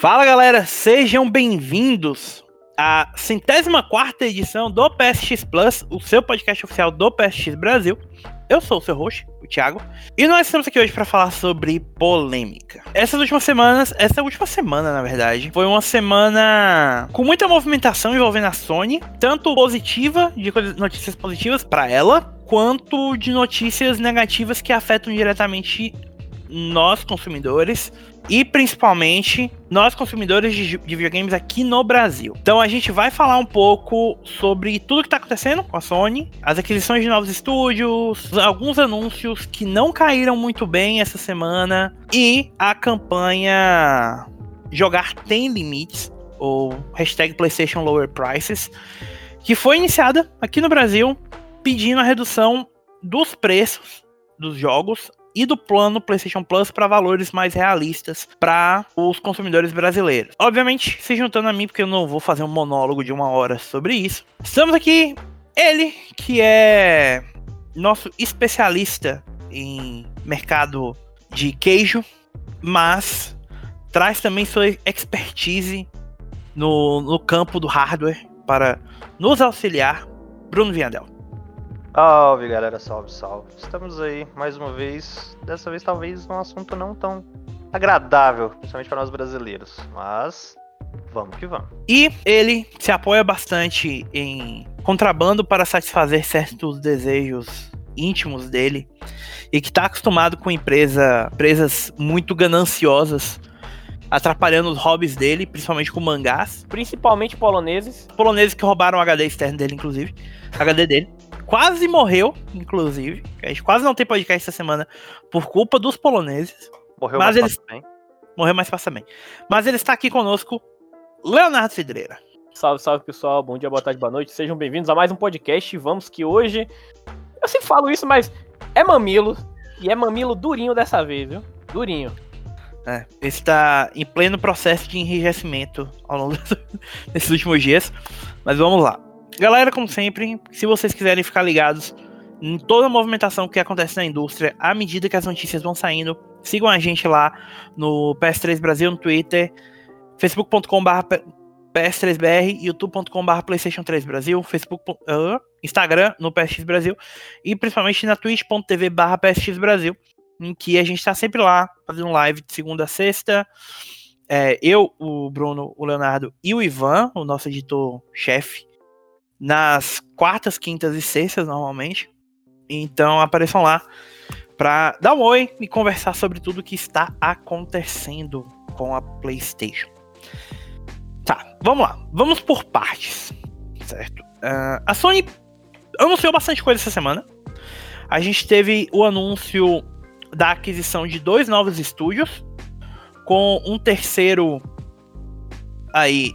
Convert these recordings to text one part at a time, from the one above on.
Fala galera, sejam bem-vindos à centésima quarta edição do PSX Plus, o seu podcast oficial do PSX Brasil. Eu sou o seu host, o Thiago, e nós estamos aqui hoje para falar sobre polêmica. Essas últimas semanas, essa última semana, na verdade, foi uma semana com muita movimentação envolvendo a Sony, tanto positiva, de notícias positivas para ela, quanto de notícias negativas que afetam diretamente nós consumidores e principalmente nós consumidores de, de, videogames aqui no Brasil. Então a gente vai falar um pouco sobre tudo que está acontecendo com a Sony, as aquisições de novos estúdios, alguns anúncios que não caíram muito bem essa semana e a campanha Jogar Tem Limites, ou hashtag PlayStation Lower Prices, que foi iniciada aqui no Brasil pedindo a redução dos preços dos jogos e do plano PlayStation Plus para valores mais realistas para os consumidores brasileiros. Obviamente, se juntando a mim, porque eu não vou fazer um monólogo de uma hora sobre isso. Estamos aqui, ele que é nosso especialista em mercado de queijo, mas traz também sua expertise no, no campo do hardware para nos auxiliar, Bruno Viandel. Salve galera, salve, salve. Estamos aí mais uma vez. Dessa vez, talvez um assunto não tão agradável, principalmente para nós brasileiros. Mas vamos que vamos. E ele se apoia bastante em contrabando para satisfazer certos desejos íntimos dele e que está acostumado com empresa, empresas muito gananciosas atrapalhando os hobbies dele, principalmente com mangás. Principalmente poloneses. Poloneses que roubaram o HD externo dele, inclusive. HD dele quase morreu, inclusive. A gente quase não tem podcast essa semana por culpa dos poloneses. Morreu mas mais ele... Morreu mais facilmente. Mas ele está aqui conosco, Leonardo Cidreira. Salve, salve pessoal, bom dia, boa tarde, boa noite. Sejam bem-vindos a mais um podcast. Vamos que hoje. Eu sempre falo isso, mas é mamilo. E é mamilo durinho dessa vez, viu? Durinho. É, está em pleno processo de enrijecimento ao longo desses últimos dias. Mas vamos lá. Galera, como sempre, se vocês quiserem ficar ligados em toda a movimentação que acontece na indústria, à medida que as notícias vão saindo, sigam a gente lá no PS3 Brasil, no Twitter, facebook.com.br PS3BR, youtube.com.br PlayStation 3 Brasil, Facebook, uh, Instagram no PSX Brasil e principalmente na twitch.tv barra PSX Brasil, em que a gente está sempre lá fazendo live de segunda a sexta. É, eu, o Bruno, o Leonardo e o Ivan, o nosso editor-chefe, nas quartas, quintas e sextas, normalmente. Então apareçam lá para dar um oi e conversar sobre tudo que está acontecendo com a PlayStation. Tá, vamos lá. Vamos por partes, certo? Uh, a Sony anunciou bastante coisa essa semana. A gente teve o anúncio da aquisição de dois novos estúdios, com um terceiro aí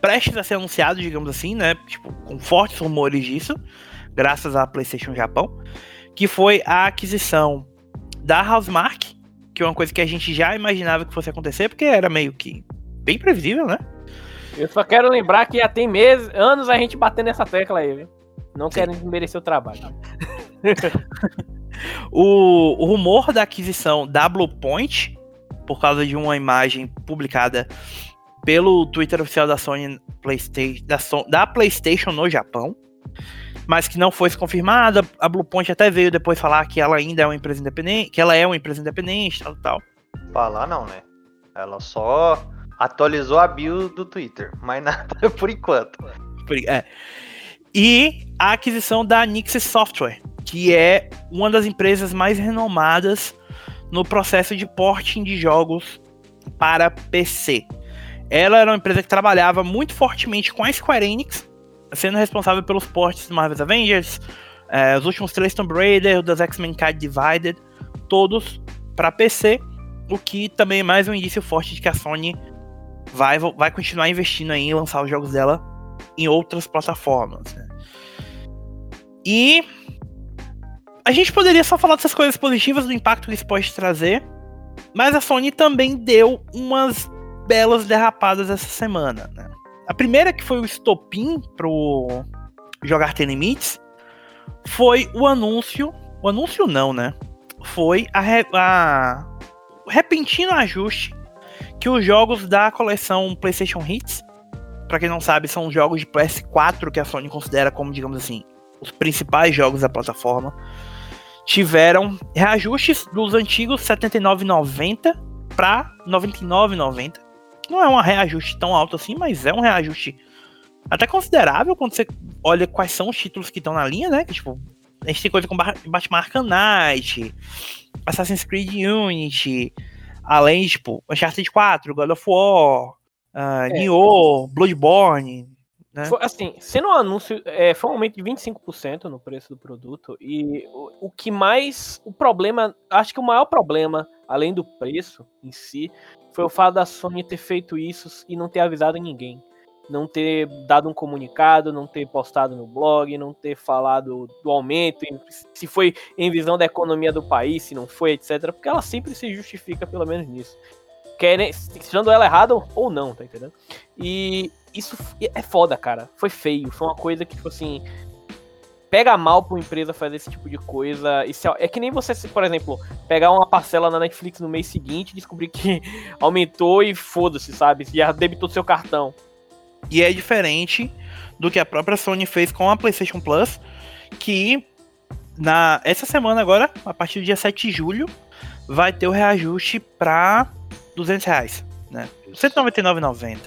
prestes a ser anunciado, digamos assim, né? Tipo, com fortes rumores disso, graças à PlayStation Japão, que foi a aquisição da Housemark, que é uma coisa que a gente já imaginava que fosse acontecer, porque era meio que bem previsível, né? Eu só quero lembrar que já tem meses, anos a gente batendo nessa tecla aí, viu? Não querem desmerecer o trabalho. o, o rumor da aquisição da Bluepoint, por causa de uma imagem publicada pelo Twitter oficial da Sony PlayStation, da, so da PlayStation no Japão, mas que não foi confirmada. A Bluepoint até veio depois falar que ela ainda é uma empresa independente, que ela é uma empresa independente, tal, tal. Falar não, né? Ela só atualizou a bio do Twitter, mas nada por enquanto. É. E a aquisição da Nixie Software, que é uma das empresas mais renomadas no processo de porting de jogos para PC. Ela era uma empresa que trabalhava muito fortemente com a Square Enix, sendo responsável pelos portes do Marvel's Avengers, é, os últimos três Tomb Raider, das X-Men Card Divided, todos para PC, o que também é mais um indício forte de que a Sony vai, vai continuar investindo em lançar os jogos dela em outras plataformas. Né? E a gente poderia só falar dessas coisas positivas, do impacto que isso pode trazer, mas a Sony também deu umas belas derrapadas essa semana. Né? A primeira que foi o estopim pro Jogar Tem Limites foi o anúncio. O anúncio não, né? Foi a, a o repentino ajuste que os jogos da coleção PlayStation Hits, para quem não sabe, são jogos de PS4 que a Sony considera como, digamos assim, os principais jogos da plataforma, tiveram reajustes dos antigos R$ 79,90 para R$ 99,90. Não é um reajuste tão alto assim, mas é um reajuste até considerável quando você olha quais são os títulos que estão na linha, né? Que, tipo, a gente tem coisa com Batman Arkham Knight, Assassin's Creed Unity, além tipo, Uncharted 4, God of War, uh, é. Nioh, Bloodborne, né? Foi, assim, sendo um anúncio, é, foi um aumento de 25% no preço do produto. E o, o, que mais. O problema. Acho que o maior problema, além do preço em si, foi o fato da Sony ter feito isso e não ter avisado ninguém. Não ter dado um comunicado, não ter postado no blog, não ter falado do aumento, se foi em visão da economia do país, se não foi, etc. Porque ela sempre se justifica, pelo menos nisso. Querem, sendo ela errada ou não, tá entendendo? E isso é foda, cara. Foi feio. Foi uma coisa que, tipo assim. Pega mal pra uma empresa fazer esse tipo de coisa. Isso é, é que nem você, por exemplo, pegar uma parcela na Netflix no mês seguinte e descobrir que aumentou e foda-se, sabe? Já debitou seu cartão. E é diferente do que a própria Sony fez com a PlayStation Plus, que na essa semana agora, a partir do dia 7 de julho, vai ter o reajuste para 200 reais, né? R$ 199,90.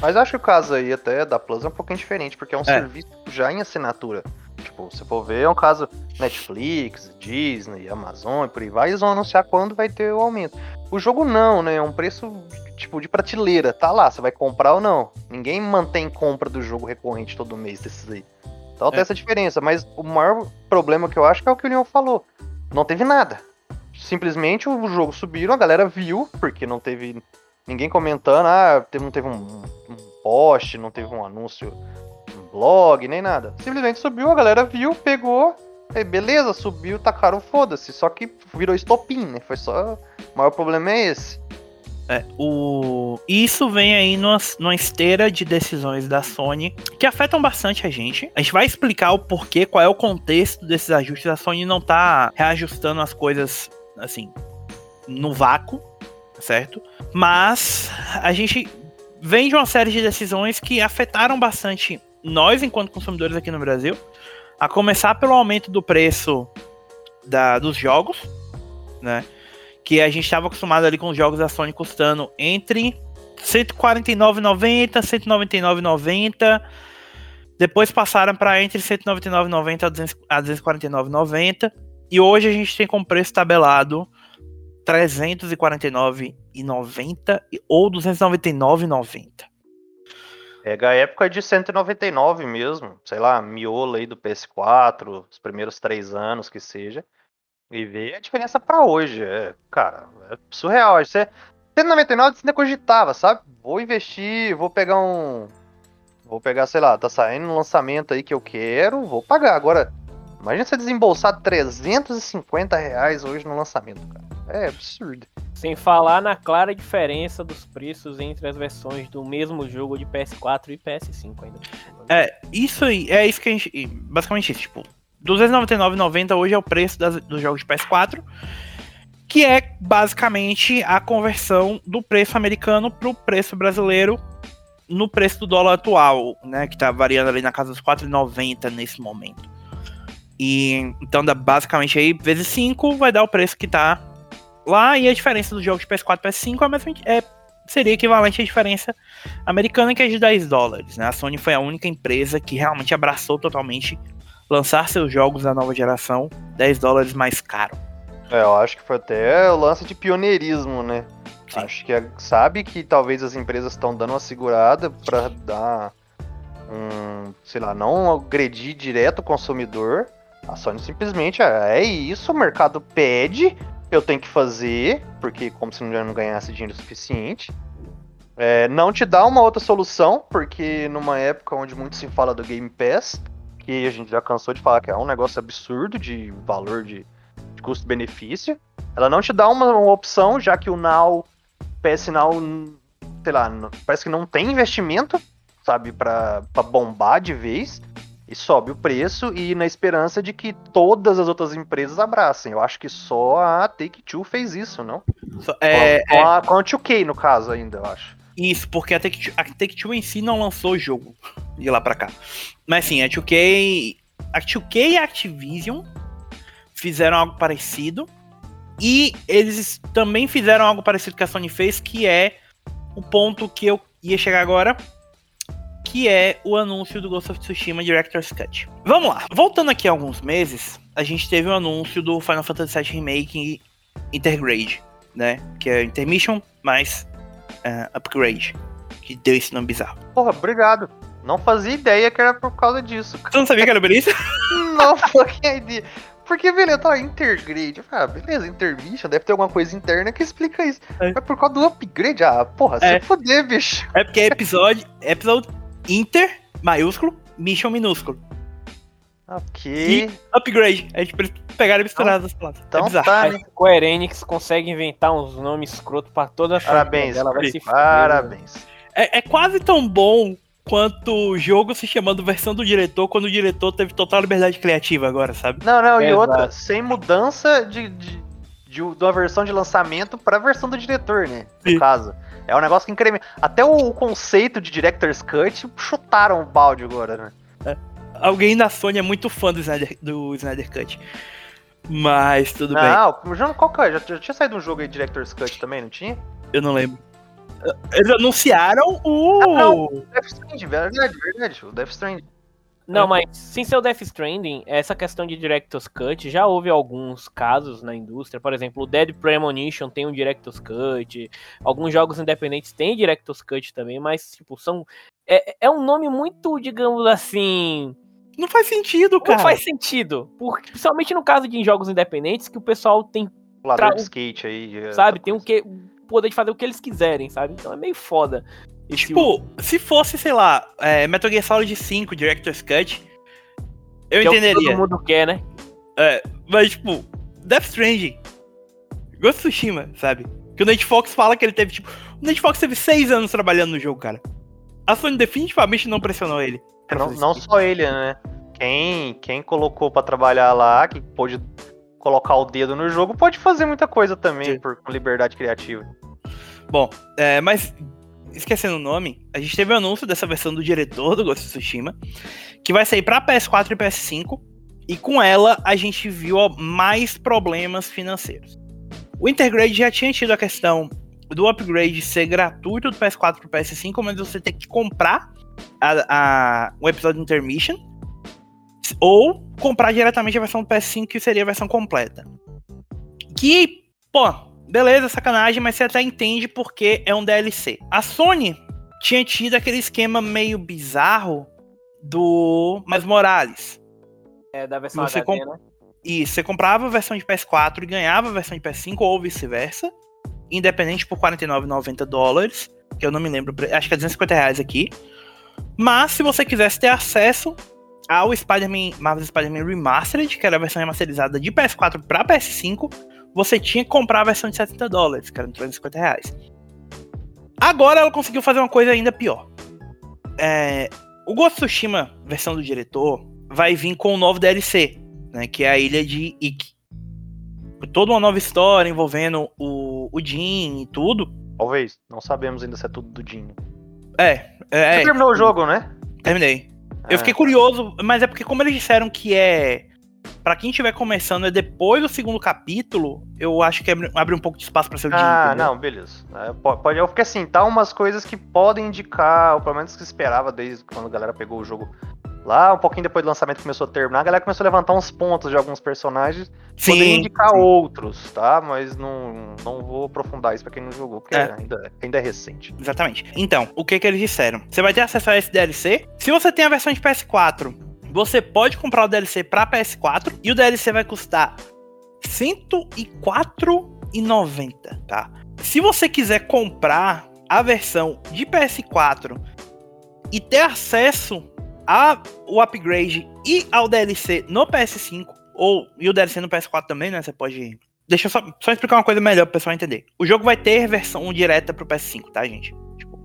Mas acho que o caso aí até da Plus é um pouquinho diferente, porque é um é. serviço já em assinatura. Tipo, se for ver, é um caso Netflix, Disney, Amazon e por aí vai, eles vão anunciar quando vai ter o aumento. O jogo não, né? É um preço tipo de prateleira. Tá lá, você vai comprar ou não. Ninguém mantém compra do jogo recorrente todo mês desses aí. Então é. tem essa diferença, mas o maior problema que eu acho é o que o Leon falou. Não teve nada. Simplesmente o jogo subiu, a galera viu, porque não teve ninguém comentando, ah, não teve um, um post, não teve um anúncio, blog, nem nada. Simplesmente subiu, a galera viu, pegou, e beleza, subiu, tacaram, foda-se. Só que virou estopim, né? Foi só. O maior problema é esse. É, o... Isso vem aí numa, numa esteira de decisões da Sony que afetam bastante a gente. A gente vai explicar o porquê, qual é o contexto desses ajustes. A Sony não tá reajustando as coisas assim no vácuo certo? Mas a gente vem de uma série de decisões que afetaram bastante nós, enquanto consumidores aqui no Brasil, a começar pelo aumento do preço da, dos jogos, né? Que a gente estava acostumado ali com os jogos da Sony custando entre 149,90, 199,90. Depois passaram para entre 199,90 a 249,90. E hoje a gente tem com preço tabelado 349,90 ou 299,90. Pega a época de 199 mesmo, sei lá, miolo aí do PS4, os primeiros três anos que seja, e vê a diferença para hoje. É, cara, é surreal. Você, 199 você ainda cogitava, sabe? Vou investir, vou pegar um. Vou pegar, sei lá, tá saindo um lançamento aí que eu quero, vou pagar. Agora, imagina você desembolsar 350 reais hoje no lançamento, cara. É absurdo. Sem falar na clara diferença dos preços entre as versões do mesmo jogo de PS4 e PS5 ainda. É, isso aí, é isso que a gente. Basicamente isso, tipo, 299,90 hoje é o preço das, dos jogos de PS4, que é basicamente a conversão do preço americano para o preço brasileiro no preço do dólar atual, né, que tá variando ali na casa dos 4,90 nesse momento. E então dá basicamente aí vezes 5 vai dar o preço que tá lá e a diferença dos jogos de PS4 e PS5 é, mesma, é seria equivalente à diferença americana que é de 10 dólares. Né? A Sony foi a única empresa que realmente abraçou totalmente lançar seus jogos da nova geração 10 dólares mais caro. É, eu acho que foi até o lance de pioneirismo, né? Sim. Acho que é, sabe que talvez as empresas estão dando uma segurada para dar um, sei lá, não agredir direto o consumidor. A Sony simplesmente é, é isso, o mercado pede, eu tenho que fazer, porque como se não ganhasse dinheiro suficiente. É, não te dá uma outra solução, porque numa época onde muito se fala do Game Pass, que a gente já cansou de falar que é um negócio absurdo de valor de, de custo-benefício, ela não te dá uma, uma, opção, já que o Now, PS Now, sei lá, parece que não tem investimento, sabe, para bombar de vez. E sobe o preço e na esperança de que todas as outras empresas abracem. Eu acho que só a Take-Two fez isso, não? É, com, a, com a 2K, no caso, ainda, eu acho. Isso, porque a Take-Two Take em si não lançou o jogo de lá pra cá. Mas sim, a 2K, a 2K e a Activision fizeram algo parecido. E eles também fizeram algo parecido que a Sony fez, que é o ponto que eu ia chegar agora, que é o anúncio do Ghost of Tsushima Director's Cut. Vamos lá, voltando aqui alguns meses, a gente teve o um anúncio do Final Fantasy VII Remake Intergrade, né? Que é Intermission mais uh, Upgrade, que deu esse nome bizarro. Porra, obrigado. Não fazia ideia que era por causa disso. Você não sabia que era isso? não fucking ideia. Porque, beleza, tá, Intergrade. Ah, beleza, Intermission, deve ter alguma coisa interna que explica isso. É. Mas por causa do upgrade, ah, porra, é. se foder, bicho. É porque é episódio, é episódio Inter, maiúsculo, Mission minúsculo. Ok. E upgrade. A gente pegaram e misturaram as palavras. Então é bizarro. Tá, né? O Erenix consegue inventar uns nomes escroto pra toda a Parabéns, dela, vai se Parabéns. É, é quase tão bom quanto o jogo se chamando versão do diretor, quando o diretor teve total liberdade criativa agora, sabe? Não, não, e outra, sem mudança de, de, de, de, uma versão de lançamento pra versão do diretor, né? No Sim. caso. É um negócio que incrementa. Até o conceito de Director's Cut chutaram o balde agora, né? É. Alguém da Sony é muito fã do Snyder, do Snyder Cut. Mas tudo não, bem. Não, qual que é? Já, já tinha saído um jogo aí Director's Cut também, não tinha? Eu não lembro. Eles anunciaram o. Ah, não, o Death Stranding, verdade, verdade. O Death Stranding. Não, mas sem ser o Death Stranding, essa questão de Director's Cut, já houve alguns casos na indústria. Por exemplo, o Dead Premonition tem um Director's Cut. Alguns jogos independentes têm Director's Cut também, mas, tipo, são. É, é um nome muito, digamos assim. Não faz sentido, cara. Não faz sentido. Porque, principalmente no caso de jogos independentes, que o pessoal tem. Ladrão de skate aí. É sabe? Tem um que poder de fazer o que eles quiserem, sabe? Então é meio foda. Tipo, se fosse, sei lá, é, Metal Gear Solid 5, Director's Cut, eu que entenderia. É o que todo mundo quer, né? É, mas tipo, Death Stranding, Ghost of Tsushima, sabe? Que o Nate Fox fala que ele teve, tipo, o Nate Fox teve seis anos trabalhando no jogo, cara. A Sony definitivamente não pressionou ele. Não, não só ele, né? Quem, quem colocou para trabalhar lá, que pôde colocar o dedo no jogo, pode fazer muita coisa também, Sim. por liberdade criativa. Bom, é, mas esquecendo o nome, a gente teve o um anúncio dessa versão do diretor do Ghost of Tsushima, que vai sair para PS4 e PS5, e com ela a gente viu mais problemas financeiros. O Intergrade já tinha tido a questão do upgrade ser gratuito do PS4 para PS5, mas você tem que comprar a, a, o episódio Intermission ou comprar diretamente a versão do PS5, que seria a versão completa. Que, pô, beleza, sacanagem, mas você até entende porque é um DLC. A Sony tinha tido aquele esquema meio bizarro do Mais Morales. É, da versão você HD, né? Isso, você comprava a versão de PS4 e ganhava a versão de PS5 ou vice-versa, independente por 49,90 dólares, que eu não me lembro, acho que é 250 reais aqui. Mas se você quisesse ter acesso ao Spider-Man, Marvel Spider-Man Remastered, que era a versão remasterizada de PS4 para PS5, você tinha que comprar a versão de 70 dólares, que era 350 reais. Agora ela conseguiu fazer uma coisa ainda pior. É, o Ghost of Tsushima, versão do diretor, vai vir com um novo DLC, né, que é a ilha de Ikki. Toda uma nova história envolvendo o, o Jin e tudo. Talvez, não sabemos ainda se é tudo do Jin. É, é. Você terminou o jogo, né? Terminei. Eu fiquei curioso, mas é porque como eles disseram que é para quem estiver começando é depois do segundo capítulo, eu acho que abre, um pouco de espaço para ser o Ah, não, beleza. É, pode, porque assim, tá umas coisas que podem indicar, ou pelo menos que esperava desde quando a galera pegou o jogo Lá, um pouquinho depois do lançamento começou a terminar, a galera começou a levantar uns pontos de alguns personagens. Sim, poderia indicar sim. outros, tá? Mas não, não vou aprofundar isso pra quem não jogou, porque é. ainda, ainda é recente. Exatamente. Então, o que que eles disseram? Você vai ter acesso a esse DLC. Se você tem a versão de PS4, você pode comprar o DLC pra PS4 e o DLC vai custar R$ 104,90, tá? Se você quiser comprar a versão de PS4 e ter acesso a, o upgrade e ao DLC no PS5, ou e o DLC no PS4 também, né? Você pode. Deixa eu só, só explicar uma coisa melhor pro pessoal entender. O jogo vai ter versão direta pro PS5, tá, gente? Tipo...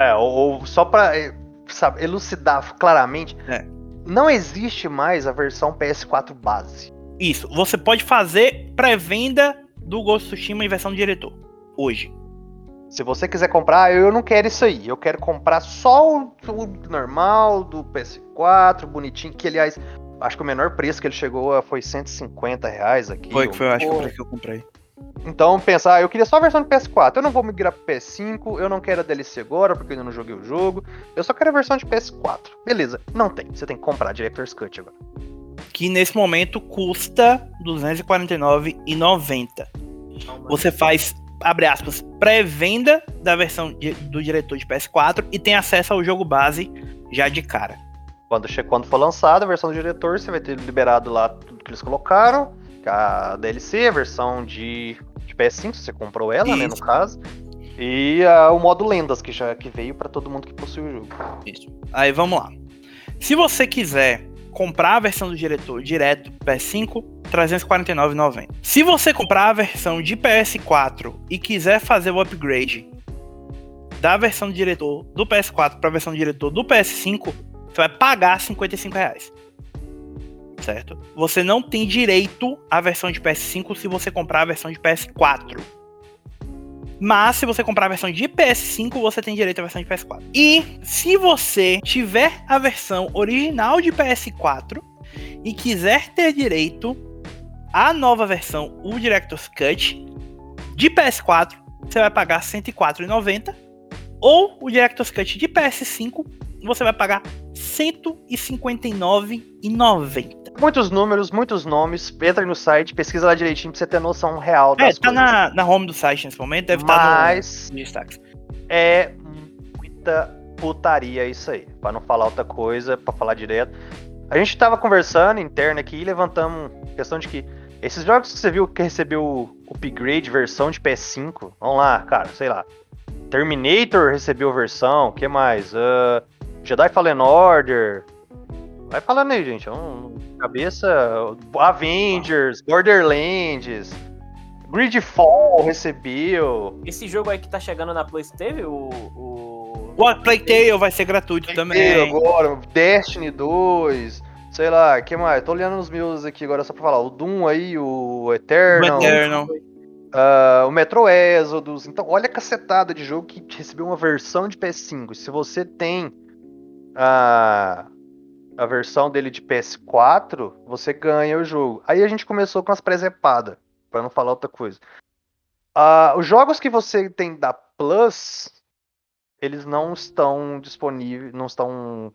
É, ou, ou só pra eh, sabe, elucidar claramente. É. não existe mais a versão PS4 base. Isso. Você pode fazer pré-venda do Ghost of Tsushima em versão diretor. Hoje. Se você quiser comprar, eu não quero isso aí. Eu quero comprar só o, o normal do PS4, bonitinho. Que, aliás, acho que o menor preço que ele chegou foi 150 reais aqui. Foi que foi, acho que, que eu comprei. Então, pensar, ah, eu queria só a versão de PS4. Eu não vou migrar pro PS5, eu não quero a DLC agora, porque eu ainda não joguei o jogo. Eu só quero a versão de PS4. Beleza, não tem. Você tem que comprar Director's Cut agora. Que nesse momento custa R$ 249,90. Você faz, abre aspas, pré-venda da versão de, do diretor de PS4 e tem acesso ao jogo base já de cara. Quando, quando for lançada a versão do diretor, você vai ter liberado lá tudo que eles colocaram a DLC, a versão de, de PS5, se você comprou ela, Isso. né, no caso. E uh, o modo lendas, que já que veio para todo mundo que possui o jogo. Isso. Aí vamos lá. Se você quiser comprar a versão do diretor direto PS5, 349,90. Se você comprar a versão de PS4 e quiser fazer o upgrade da versão do diretor do PS4 para a versão do diretor do PS5, você vai pagar 55 reais certo? Você não tem direito à versão de PS5 se você comprar a versão de PS4. Mas se você comprar a versão de PS5, você tem direito à versão de PS4. E se você tiver a versão original de PS4 e quiser ter direito à nova versão, o Director's Cut, de PS4, você vai pagar R$ 104,90. Ou o Director's Cut de PS5, você vai pagar R$ 159,90 muitos números, muitos nomes. Entra no site, pesquisa lá direitinho pra você ter noção real é, das é, tá coisas. Na, na home do site nesse momento, deve Mas estar no destaque. É muita putaria isso aí. Pra não falar outra coisa, pra falar direto. A gente tava conversando interno aqui e levantamos questão de que esses jogos que você viu que recebeu o upgrade versão de PS5, vamos lá, cara, sei lá. Terminator recebeu versão, que mais? Uh, Jedi Fallen Order. Vai falando aí, gente. É um, cabeça, Avengers, Borderlands, Gridfall recebeu. Esse jogo aí que tá chegando na Play teve o. O, o Playtale vai ser gratuito também. agora, Destiny 2. Sei lá, que mais? Tô olhando os meus aqui agora só pra falar. O Doom aí, o Eternal. O Eternal. Uh, o Metro Exodus. Então, olha a cacetada de jogo que recebeu uma versão de PS5. Se você tem. Uh, a versão dele de PS4, você ganha o jogo. Aí a gente começou com as presepadas, para não falar outra coisa. Uh, os jogos que você tem da Plus, eles não estão disponíveis, não estão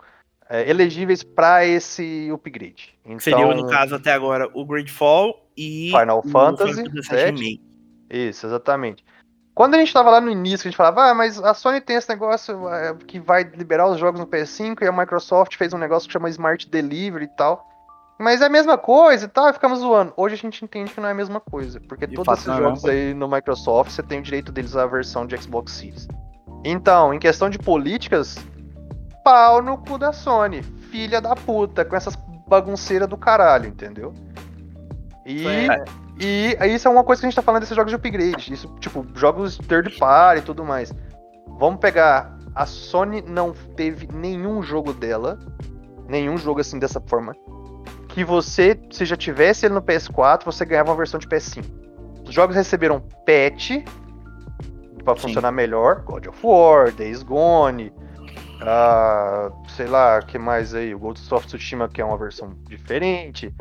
é, elegíveis para esse upgrade. Então, Seria, no caso, até agora, o Gridfall e Final Fantasy, Final Fantasy Isso, exatamente. Quando a gente tava lá no início, a gente falava, ah, mas a Sony tem esse negócio é, que vai liberar os jogos no PS5 e a Microsoft fez um negócio que chama Smart Delivery e tal. Mas é a mesma coisa e tal, e ficamos zoando. Hoje a gente entende que não é a mesma coisa, porque de todos esses é jogos aí no Microsoft, você tem o direito deles à versão de Xbox Series. Então, em questão de políticas, pau no cu da Sony. Filha da puta, com essas bagunceiras do caralho, entendeu? E é. E isso é uma coisa que a gente tá falando desses jogos de upgrade. Isso, tipo, jogos third party e tudo mais. Vamos pegar. A Sony não teve nenhum jogo dela. Nenhum jogo assim dessa forma. Que você, se já tivesse ele no PS4, você ganhava uma versão de PS5. Os jogos receberam patch para funcionar melhor. God of War, Days Gone. Uh, sei lá, que mais aí? O Ghost of Tsushima, que é uma versão diferente.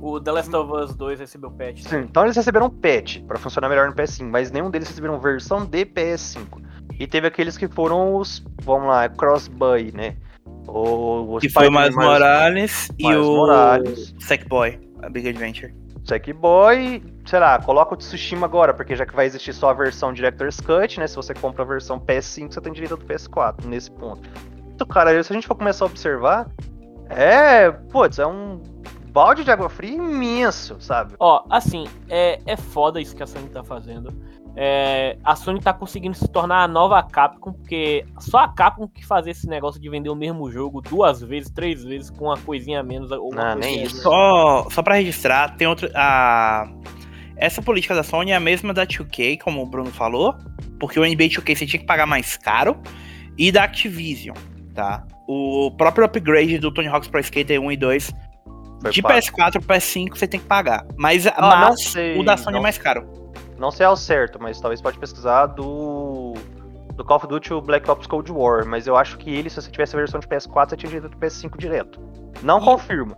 O The Last of Us 2 recebeu patch. Sim, então eles receberam patch para funcionar melhor no PS5, mas nenhum deles receberam versão de PS5. E teve aqueles que foram os, vamos lá, cross-buy, né? O, o que foi o Miles Morales e o Morales. Sackboy, a Big Adventure. Sackboy, sei lá, coloca o Tsushima agora, porque já que vai existir só a versão Director's Cut, né? Se você compra a versão PS5, você tem direito do PS4 nesse ponto. Então, cara, se a gente for começar a observar, é, putz, é um balde de água fria imenso, sabe? Ó, assim, é, é foda isso que a Sony tá fazendo. É, a Sony tá conseguindo se tornar a nova Capcom, porque só a Capcom que fazia esse negócio de vender o mesmo jogo duas vezes, três vezes, com uma coisinha a menos. Ou Não, nem isso. Só, só pra registrar, tem outro. A... Essa política da Sony é a mesma da 2K, como o Bruno falou, porque o NBA 2K você tinha que pagar mais caro, e da Activision tá? O próprio upgrade do Tony Hawk's Pro Skater 1 e 2 Foi de pago. PS4 para PS5 você tem que pagar. Mas, Ah, mas sei, o da Sony é não. mais caro. Não sei ao certo, mas talvez pode pesquisar do. Do Call of Duty o Black Ops Cold War, mas eu acho que ele, se você tivesse a versão de PS4, você tinha direito do PS5 direto. Não E- confirmo.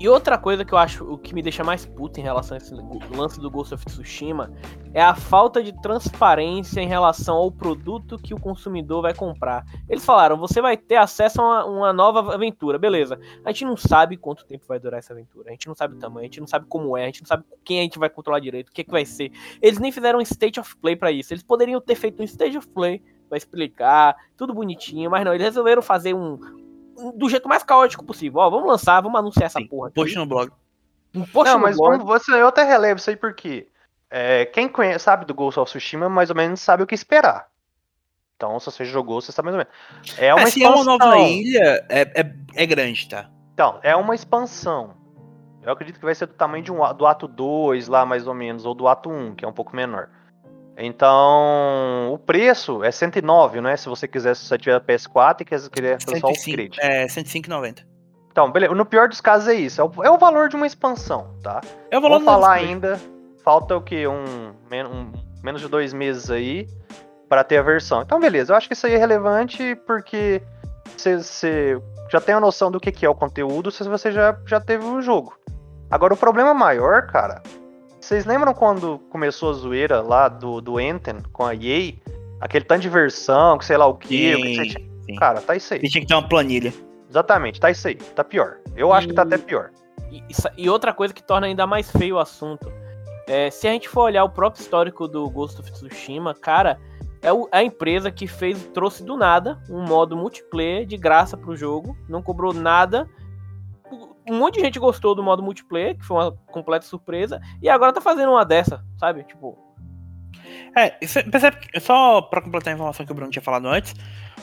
E outra coisa que eu acho, o que me deixa mais puto em relação a esse lance do Ghost of Tsushima é a falta de transparência em relação ao produto que o consumidor vai comprar. Eles falaram, você vai ter acesso a uma, uma nova aventura, beleza. A gente não sabe quanto tempo vai durar essa aventura, a gente não sabe o tamanho, a gente não sabe como é, a gente não sabe quem a gente vai controlar direito, o que, que vai ser. Eles nem fizeram um state of play pra isso. Eles poderiam ter feito um stage of play pra explicar, tudo bonitinho, mas não, eles resolveram fazer um- do jeito mais caótico possível. Ó, vamos lançar, vamos anunciar essa Sim, porra. aqui. Post no blog. Um post não, no mas blog. vamos, você, eu até relevo isso aí porque é, quem conhece, sabe do Ghost of Tsushima mais ou menos sabe o que esperar. Então, se você jogou, você sabe mais ou menos. É uma É, se é uma expansão. nova ilha, é, é, é grande, tá? Então, é uma expansão. Eu acredito que vai ser do tamanho de um, do ato 2 lá, mais ou menos, ou do ato 1, que é um pouco menor. Então, o preço é 109, né? Se você quiser, se você tiver PS4 e quiser querer fazer só o 105, upgrade. é, 105,90. Então, beleza. No pior dos casos é isso. É o, é o valor de uma expansão, tá? Eu vou lá Vamos no falar ainda. Falta o quê? Um, um- menos de dois meses aí para ter a versão. Então, beleza. Eu acho que isso aí é relevante porque você, você já tem a noção do que, que é o conteúdo se você já, já teve o jogo. Agora, o problema maior, cara. Vocês lembram quando começou a zoeira lá do, do Anthem com a EA? Aquele tanto de versão, que sei lá o quê. o que você Sim, tinha- sim. Cara, tá isso aí. E tinha que ter uma planilha. Exatamente, tá isso aí. Tá pior. Eu acho que tá E- até pior. E, e outra coisa que torna ainda mais feio o assunto. É, se a gente for olhar o próprio histórico do Ghost of Tsushima, cara, é o- a empresa que fez, trouxe do nada um modo multiplayer de graça pro jogo, não cobrou nada. Um monte de gente gostou do modo multiplayer, que foi uma completa surpresa, e agora tá fazendo uma dessa, sabe? Tipo, É, isso, percebe que- só pra completar a informação que o Bruno tinha falado antes,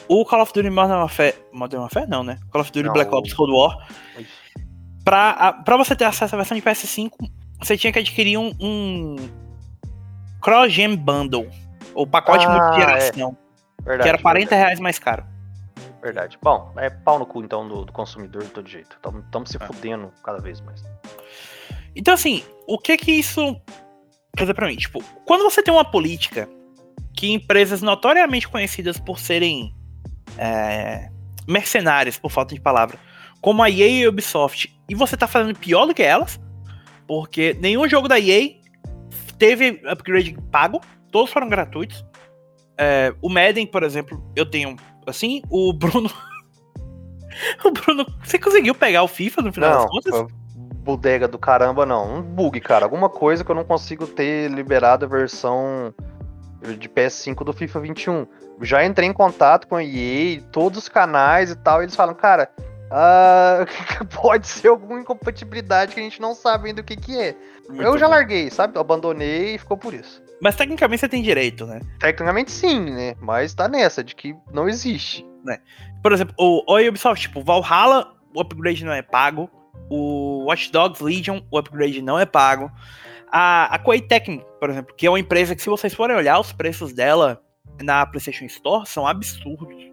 o Call of Duty Modern Warfare. Modern Warfare não, né? Call of Duty Não, Black Ops Cold War. Pra, a- pra você ter acesso à versão de PS5, você tinha que adquirir um, um Cross-Gen Bundle. Ou pacote Ah, multigeração. Verdade. que era 40 reais mais caro. Verdade. Bom, é pau no cu então do, do consumidor de todo jeito. Estamos se É. fudendo cada vez mais. Então, assim, o que que isso quer dizer pra mim? Tipo, quando você tem uma política que empresas notoriamente conhecidas por serem é, mercenárias, por falta de palavra, como a EA e a Ubisoft, e você tá fazendo pior do que elas, porque nenhum jogo da EA teve upgrade pago, todos foram gratuitos. É, o Madden, por exemplo, eu tenho, assim, o Bruno... o Bruno, você conseguiu pegar o FIFA no final das Não, contas? foi bodega do caramba, não. Um bug, cara. Alguma coisa que eu não consigo ter liberado a versão de PS5 do FIFA 21. Já entrei em contato com a EA, todos os canais e tal, e eles falam, cara, ah, pode ser alguma incompatibilidade que a gente não sabe ainda o que, que é. Muito eu já bom. larguei, sabe? Eu abandonei e ficou por isso. Mas tecnicamente você tem direito, né? Tecnicamente sim, né? Mas tá nessa, de que não existe. Por exemplo, o, o Ubisoft, tipo, Valhalla, o upgrade não é pago. O Watch Dogs Legion, o upgrade não é pago. A, a Koei Tecmo, por exemplo, que é uma empresa que, se vocês forem olhar os preços dela na PlayStation Store, são absurdos.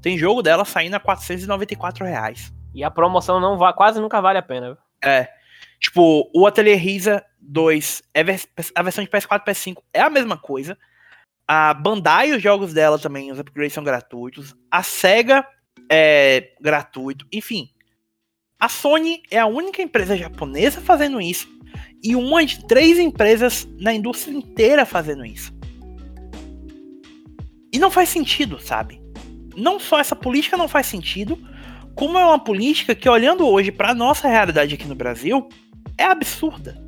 Tem jogo dela saindo a 494 reais. e a promoção não va quase nunca vale a pena. viu? É. Tipo, o Atelier Risa 2, é vers- a versão de PS4 e PS5 é a mesma coisa. A Bandai, os jogos dela também, os upgrades são gratuitos. A SEGA é gratuito. Enfim, a Sony é a única empresa japonesa fazendo isso. E uma de três empresas na indústria inteira fazendo isso. E não faz sentido, sabe? Não só essa política não faz sentido, como é uma política que, olhando hoje pra nossa realidade aqui no Brasil, é absurda.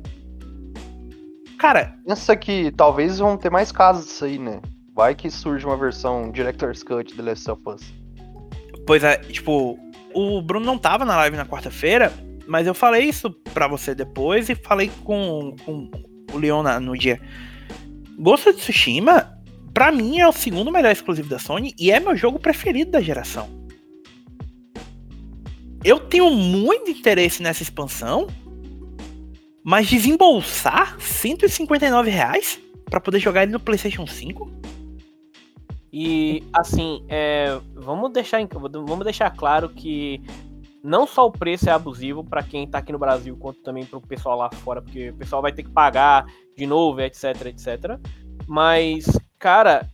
Cara, Pensa que talvez vão ter mais casos disso aí, né? Vai que surge uma versão Director's Cut de The Last of Us. pois é, tipo, o Bruno não tava na live na quarta-feira, mas eu falei isso pra você depois e falei com, com o Leon na- no dia. Ghost of Tsushima, pra mim, é o segundo melhor exclusivo da Sony e é meu jogo preferido da geração. Eu tenho muito interesse nessa expansão, mas desembolsar 159 reais pra poder jogar ele no PlayStation 5? E assim, é, vamos deixar vamos deixar claro que não só o preço é abusivo para quem está aqui no Brasil, quanto também para o pessoal lá fora, porque o pessoal vai ter que pagar de novo, etc, etc. Mas, cara,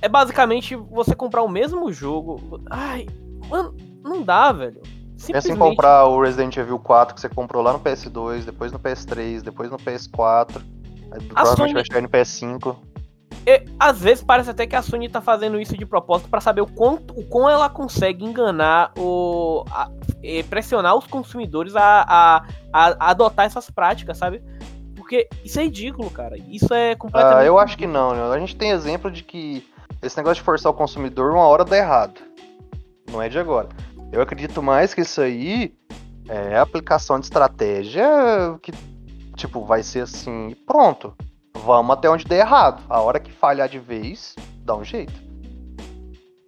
é basicamente você comprar o mesmo jogo. Ai, mano, não dá, velho. Simplesmente... Pensa em comprar o Resident Evil 4 que você comprou lá no PS2, depois no PS3, depois no PS4. Aí, provavelmente Sony... vai chegar no PS5. E, às vezes parece até que a Sony tá fazendo isso de propósito para saber o quanto o quão ela consegue enganar o a, pressionar os consumidores a, a, a, adotar essas práticas, sabe? Porque isso é ridículo, cara. Isso é completamente. Ah, eu acho que não, né? A gente tem exemplo de que esse negócio de forçar o consumidor uma hora dá errado. Não é de agora. Eu acredito mais que isso aí é aplicação de estratégia que, tipo, vai ser assim, pronto. Vamos até onde der errado. A hora que falhar de vez, dá um jeito.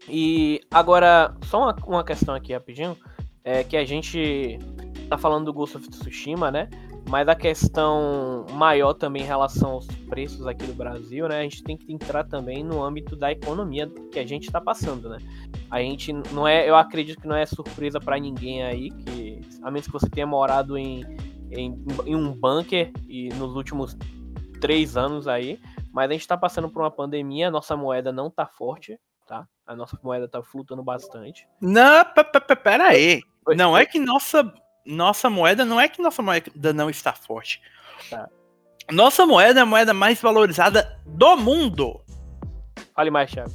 E agora, só uma, uma questão aqui rapidinho. É que a gente tá falando do Ghost of Tsushima, né? Mas a questão maior também em relação aos preços aqui do Brasil, né? A gente tem que entrar também no âmbito da economia que a gente está passando, né? A gente não é, eu acredito que não é surpresa para ninguém aí, que a menos que você tenha morado em, em, em, um bunker e nos últimos três anos aí, mas a gente está passando por uma pandemia, a nossa moeda não tá forte, tá? A nossa moeda tá flutuando bastante. Não, pera aí. Não é que nossa nossa moeda não é que nossa moeda não está forte. Tá. Nossa moeda é a moeda mais valorizada do mundo. Fale mais, Thiago.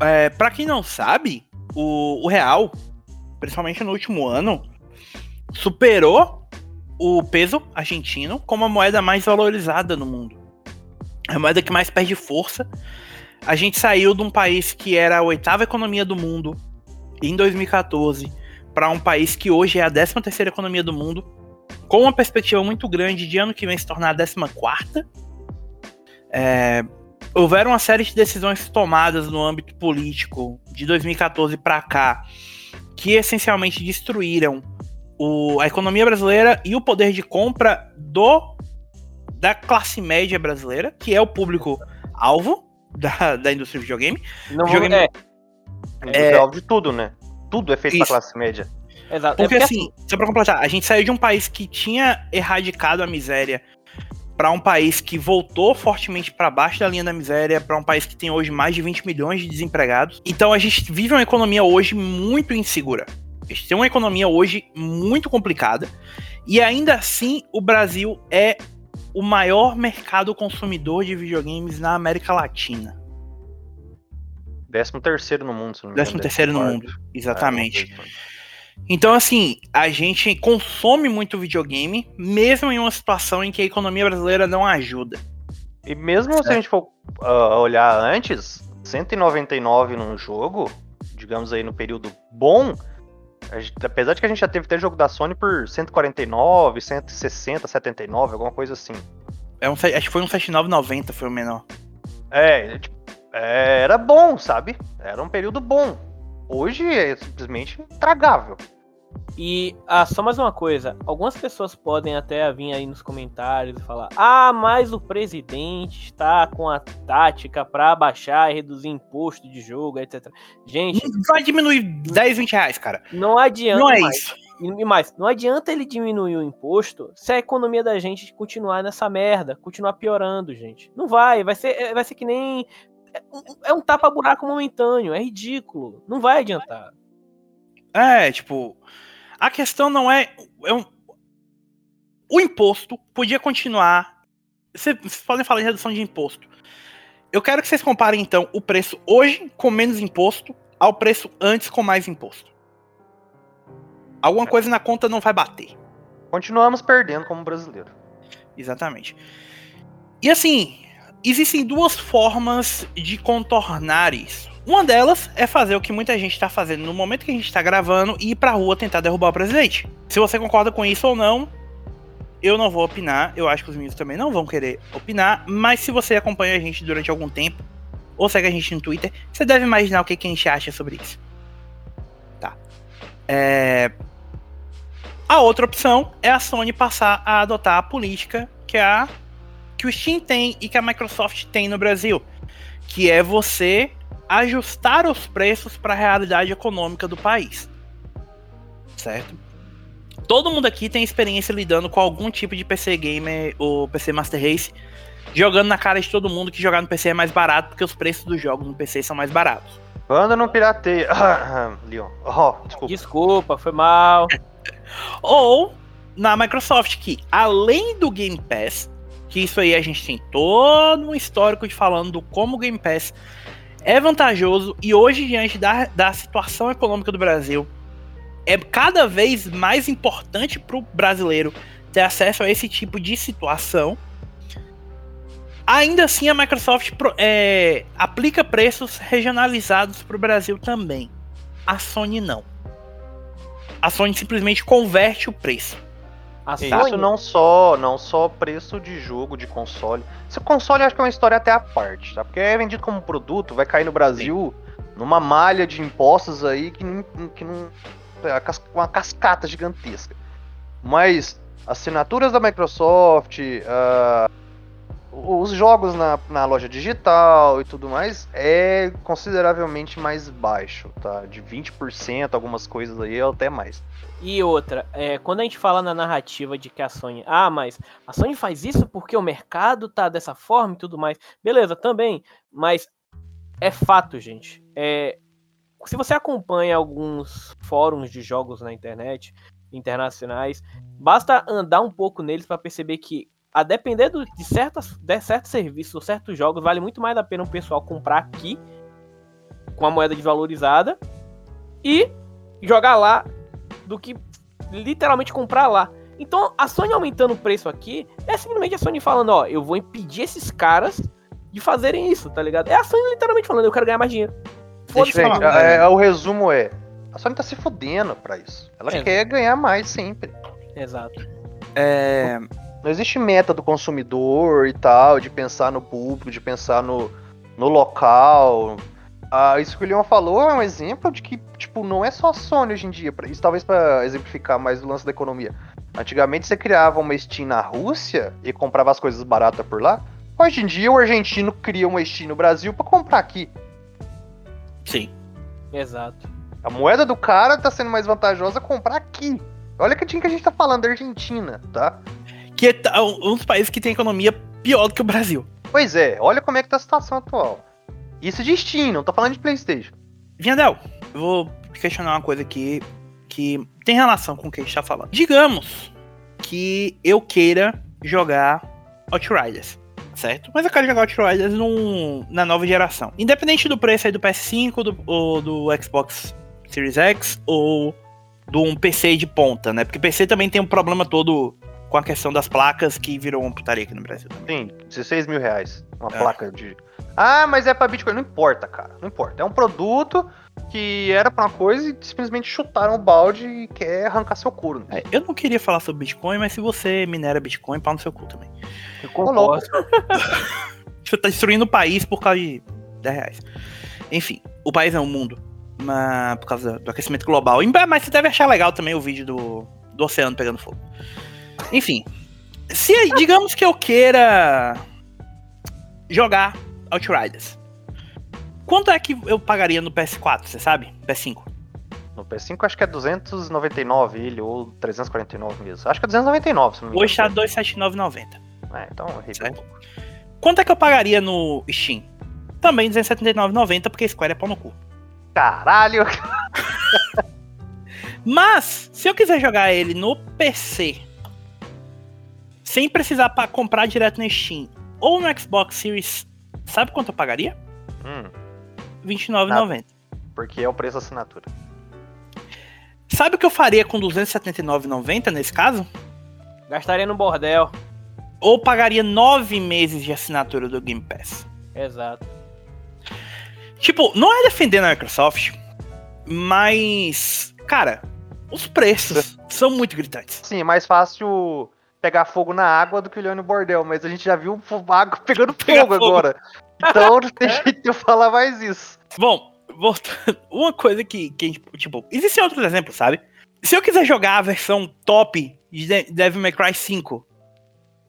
É, para quem não sabe, o, o real, principalmente no último ano, superou o peso argentino como a moeda mais valorizada no mundo. É a moeda que mais perde força. A gente saiu de um país que era a oitava economia do mundo em 2014 para um país que hoje é a décima terceira economia do mundo, com uma perspectiva muito grande de ano que vem se tornar a décima quarta. É, houveram uma série de decisões tomadas no âmbito político de 2014 para cá que essencialmente destruíram o, a economia brasileira e o poder de compra do da classe média brasileira, que é o público alvo da, da indústria de videogame. Não, videogame é, é, é alvo de tudo, né? Tudo é feito para classe média. Exato. Porque, é porque assim, assim, só pra completar, a gente saiu de um país que tinha erradicado a miséria para um país que voltou fortemente para baixo da linha da miséria, para um país que tem hoje mais de 20 milhões de desempregados. Então a gente vive uma economia hoje muito insegura. A gente tem uma economia hoje muito complicada. E ainda assim, o Brasil é o maior mercado consumidor de videogames na América Latina. Décimo terceiro no mundo, se não me Décimo terceiro no mundo, exatamente. É, então, assim, a gente consome muito videogame, mesmo em uma situação em que a economia brasileira não ajuda. E mesmo se a gente for uh, olhar antes, 199 num jogo, digamos aí no período bom, gente, apesar de que a gente já teve até jogo da Sony por 149, 160, 79, alguma coisa assim. É um, acho que foi um 79,90 foi o menor. É, era bom, sabe? Era um período bom. Hoje é simplesmente tragável. E ah, só mais uma coisa, algumas pessoas podem até vir aí nos comentários e falar: "Ah, mas o presidente está com a tática para baixar e reduzir imposto de jogo, etc". Gente, vai diminuir 10, 20 reais, cara. Não adianta Não é mais. isso. E mais, não adianta ele diminuir o imposto se a economia da gente continuar nessa merda, continuar piorando, gente. Não vai, vai ser, é, vai ser que nem é um tapa-buraco momentâneo, é ridículo. Não vai adiantar. É, tipo, a questão não é. é um, o imposto podia continuar. Vocês podem falar em redução de imposto. Eu quero que vocês comparem, então, o preço hoje com menos imposto ao preço antes com mais imposto. Alguma coisa na conta não vai bater. Continuamos perdendo como brasileiro. Exatamente. E assim, existem duas formas de contornar isso. Uma delas é fazer o que muita gente está fazendo no momento que a gente está gravando e ir pra rua tentar derrubar o presidente. Se você concorda com isso ou não, eu não vou opinar. Eu acho que os meninos também não vão querer opinar. Mas se você acompanha a gente durante algum tempo, ou segue a gente no Twitter, você deve imaginar o que, que a gente acha sobre isso. Tá. É... A outra opção é a Sony passar a adotar a política que é a que o Steam tem e que a Microsoft tem no Brasil, que é você ajustar os preços para a realidade econômica do país. Certo? Todo mundo aqui tem experiência lidando com algum tipo de PC Gamer ou PC Master Race, jogando na cara de todo mundo que jogar no PC é mais barato porque os preços dos jogos no PC são mais baratos. Quando não pirateia. Leon. Oh, desculpa. Desculpa, foi mal. Ou na Microsoft, que além do Game Pass, que isso aí a gente tem todo um histórico de falando do como o Game Pass é vantajoso e hoje, diante da, da situação econômica do Brasil, é cada vez mais importante para o brasileiro ter acesso a esse tipo de situação. Ainda assim, a Microsoft é, aplica preços regionalizados para o Brasil também. A Sony não. A Sony simplesmente converte o preço. A Sony... Isso não só, não só preço de jogo, de console. Esse console eu acho que é uma história até à parte, tá? Porque é vendido como produto, vai cair no Brasil Sim. numa malha de impostos aí que não, que não uma cascata gigantesca. Mas assinaturas da Microsoft, uh, os jogos na, na loja digital e tudo mais é consideravelmente mais baixo, tá? De 20%, algumas coisas aí, até mais. E outra, é, quando a gente fala na narrativa de que a Sony, ah, mas a Sony faz isso porque o mercado tá dessa forma e tudo mais, beleza, também, mas é fato, gente. É, se você acompanha alguns fóruns de jogos na internet internacionais, basta andar um pouco neles para perceber que a depender do, de, certas, de certos serviços ou certos jogos, vale muito mais a pena o pessoal comprar aqui com a moeda desvalorizada e jogar lá do que literalmente comprar lá. Então, a Sony aumentando o preço aqui é simplesmente a Sony falando, ó, eu vou impedir esses caras de fazerem isso, tá ligado? É a Sony literalmente falando, eu quero ganhar mais dinheiro. Deixa eu ver, é, é, o resumo é, a Sony tá se fudendo pra isso. Ela é. quer ganhar mais sempre. Exato. É, não existe meta do consumidor e tal, de pensar no público, de pensar no, no local. Ah, isso que o Leon falou é um exemplo de que, tipo, não é só a Sony hoje em dia. Isso talvez para exemplificar mais o lance da economia. Antigamente você criava uma Steam na Rússia e comprava as coisas baratas por lá. Hoje em dia o argentino cria uma Steam no Brasil para comprar aqui. Sim. Exato. A moeda do cara tá sendo mais vantajosa comprar aqui. Olha que que a gente tá falando da Argentina, tá? Que é um dos países que tem economia pior do que o Brasil. Pois é, olha como é que tá a situação atual. Isso de Steam, não tô falando de Playstation. Viandel, eu vou questionar uma coisa aqui que tem relação com o que a gente tá falando. Digamos que eu queira jogar Outriders, certo? Mas eu quero jogar Outriders num, na nova geração. Independente do preço aí do PS5 do, ou do Xbox Series X ou do um PC de ponta, né? Porque PC também tem um problema todo com a questão das placas que virou uma putaria aqui no Brasil. Também. Sim, 16 mil reais. Uma é. placa de. Ah, mas é pra Bitcoin. Não importa, cara. Não importa. É um produto que era pra uma coisa e simplesmente chutaram o balde e quer arrancar seu couro. Né? É, eu não queria falar sobre Bitcoin, mas se você minera Bitcoin, pau no seu cu também. Eu concordo. você tá destruindo o país por causa de 10 reais. Enfim, o país é o mundo. Mas, por causa do aquecimento global. Mas você deve achar legal também o vídeo do, do oceano pegando fogo. Enfim. Se digamos que eu queira jogar Outriders. Quanto é que eu pagaria no PS4, você sabe? PS5? No PS5 acho que é 299 ele, ou 349 mesmo. Acho que é 299, se não me engano. Hoje tá 279,90. É, então certo? Quanto é que eu pagaria no Steam? Também 279,90, porque Square é pau no cu. Caralho! Mas, se eu quiser jogar ele no PC sem precisar pra comprar direto na Steam ou no Xbox Series, sabe quanto eu pagaria? Hum. R$29,90. Porque é o preço da assinatura. Sabe o que eu faria com R$279,90 nesse caso? Gastaria no bordel. Ou pagaria nove meses de assinatura do Game Pass. Exato. Tipo, não é defendendo a Microsoft, mas, cara, os preços são muito gritantes. Sim, é mais fácil pegar fogo na água do que olhando no bordel, mas a gente já viu água pegando fogo, fogo, agora. Então não tem jeito de eu falar mais isso. Bom, voltando, uma coisa que, que, tipo, existem outros exemplos, sabe? Se eu quiser jogar a versão top de Devil May Cry 5,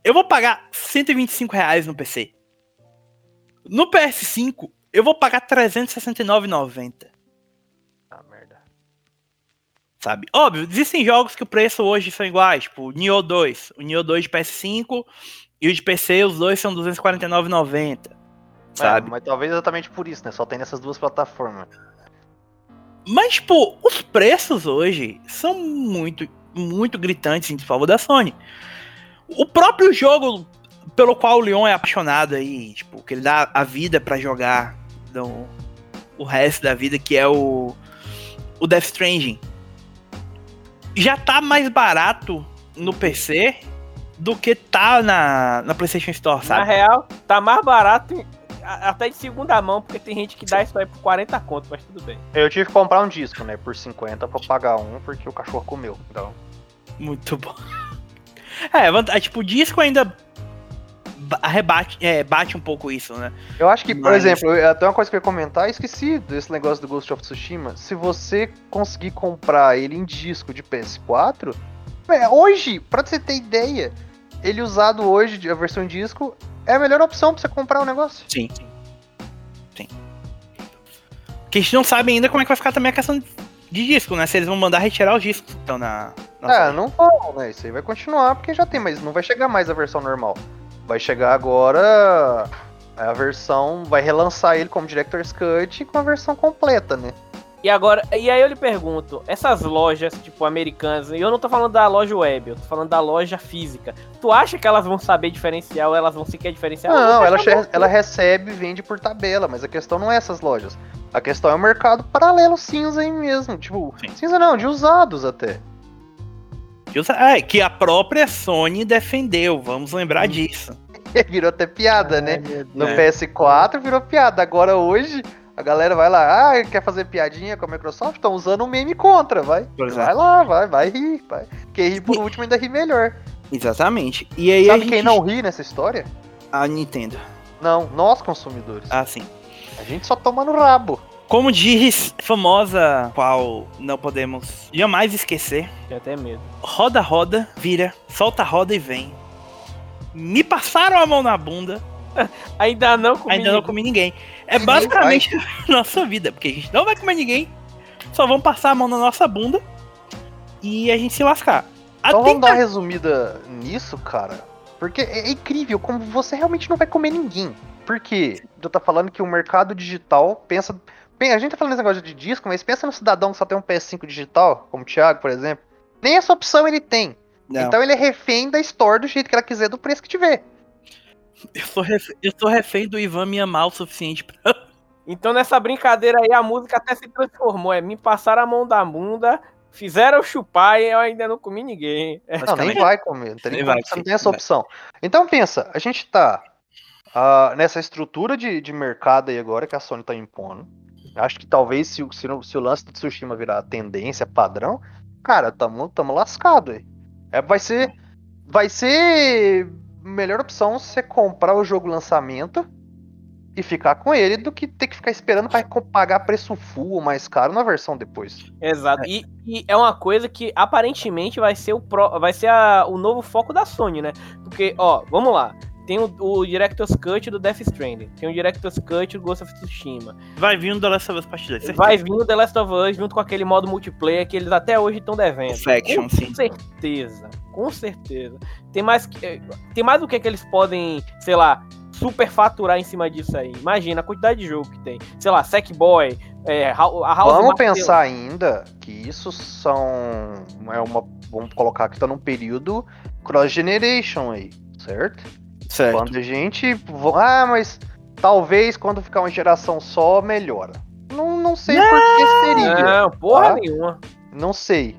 eu vou pagar 125 reais no PC. No PS5, eu vou pagar 369,90. Sabe? Óbvio, existem jogos que o preço hoje são iguais, tipo o Nioh 2. O Nioh 2 de PS5 e o de PC, os dois são 249,90. Sabe? É, mas talvez exatamente por isso, né? Só tem nessas duas plataformas. Mas, tipo, os preços hoje são muito, muito gritantes em favor da Sony. O próprio jogo pelo qual o Leon é apaixonado aí, tipo, que ele dá a vida para jogar do, o resto da vida, que é o, o Death Stranding. Já tá mais barato no PC do que tá na, na PlayStation Store, sabe? Na real, tá mais barato até de segunda mão, porque tem gente que dá isso aí por 40 conto, mas tudo bem. Eu tive que comprar um disco, né, por 50 pra pagar um, porque o cachorro comeu, então... Muito bom. É, é tipo, o disco ainda rebate, é, bate um pouco isso, né? Eu acho que, por Mas... exemplo, até uma coisa que eu ia comentar, eu esqueci desse negócio do Ghost of Tsushima. Se você conseguir comprar ele em disco de PS4, é, hoje, pra você ter ideia, ele usado hoje, a versão em disco, é a melhor opção pra você comprar o um negócio. Sim. Sim. Que a gente não sabe ainda como é que vai ficar também a questão de disco, né? Se eles vão mandar retirar os discos então na. na é, não vão, né? Isso aí vai continuar porque já tem, mas não vai chegar mais a versão normal. Vai chegar agora a versão. Vai relançar ele como Director's Cut com a versão completa, né? E agora, e aí eu lhe pergunto, essas lojas, tipo, americanas, e eu não tô falando da loja web, eu tô falando da loja física. Tu acha que elas vão saber diferenciar ou elas vão sequer diferenciar? Não, ela, ela recebe e vende por tabela, mas a questão não é essas lojas. A questão é o mercado paralelo cinza aí mesmo. Tipo, Sim. cinza não, de usados até. É, que a própria Sony defendeu, vamos lembrar hum. disso. virou até piada, né? No PS4 virou piada. Agora hoje a galera vai lá, ah, quer fazer piadinha com a Microsoft? Estão usando um meme contra, vai. Vai lá, vai, vai rir. Vai. Quem ri por último ainda ri melhor. Exatamente. E aí Sabe quem não ri nessa história? A Nintendo. Não, nós consumidores. Ah, sim. A gente só toma no rabo. Como diz famosa, qual não podemos jamais esquecer. Tem até medo. Roda, roda, vira, solta a roda e vem. Me passaram a mão na bunda. Ainda não comi Ainda não comi ninguém. É basicamente a nossa vida, porque a gente não vai comer ninguém, só vão passar a mão na nossa bunda e a gente se lascar. Então vamos dar uma resumida nisso, cara. Porque é, é incrível como você realmente não vai comer ninguém. Porque eu tô falando que o mercado digital pensa. A gente tá falando desse negócio de disco, mas pensa no cidadão que só tem um PS5 digital, como o Thiago, por exemplo. Nem essa opção ele tem. Não. Então ele é refém da Store do jeito que ela quiser, do preço que tiver. Eu sou, refém, eu sou refém do Ivan me amar o suficiente pra. Então nessa brincadeira aí a música até se transformou. É me passar a mão da bunda, fizeram chupar e eu ainda não comi ninguém. Não, nem vai comer. Não tem nem vai, você não tem essa opção. Então pensa, a gente tá uh, nessa estrutura de, de mercado aí agora que a Sony tá impondo. Acho que talvez se, se, se o lance do Tsushima virar tendência, padrão, cara, tamo, tamo lascado aí. É, vai ser. Vai ser melhor opção você comprar o jogo lançamento e ficar com ele do que ter que ficar esperando para pagar preço full ou mais caro na versão depois. Exato. É. E, e, é uma coisa que aparentemente vai ser o pro, vai ser a, o novo foco da Sony, né? Porque, ó, vamos lá. Tem o, o Director's Cut do Death Stranding. Tem o Director's Cut do Ghost of Tsushima. Vai vir o The Last of Us Part 2. Vai vir o The Last of Us junto com aquele modo multiplayer que eles até hoje estão devendo. Faction, com sim. certeza. Com certeza. Tem mais, tem mais o que, que eles podem, sei lá, super faturar em cima disso aí. Imagina a quantidade de jogo que tem. Sei lá, Sackboy, é, a House Vamos pensar ainda que isso são. É uma, vamos colocar que tá num período cross-generation aí, certo? Certo. Quando a gente. Ah, mas talvez quando ficar uma geração só, melhora. Não, não sei não, por que seria. Não, porra tá? nenhuma. Não sei.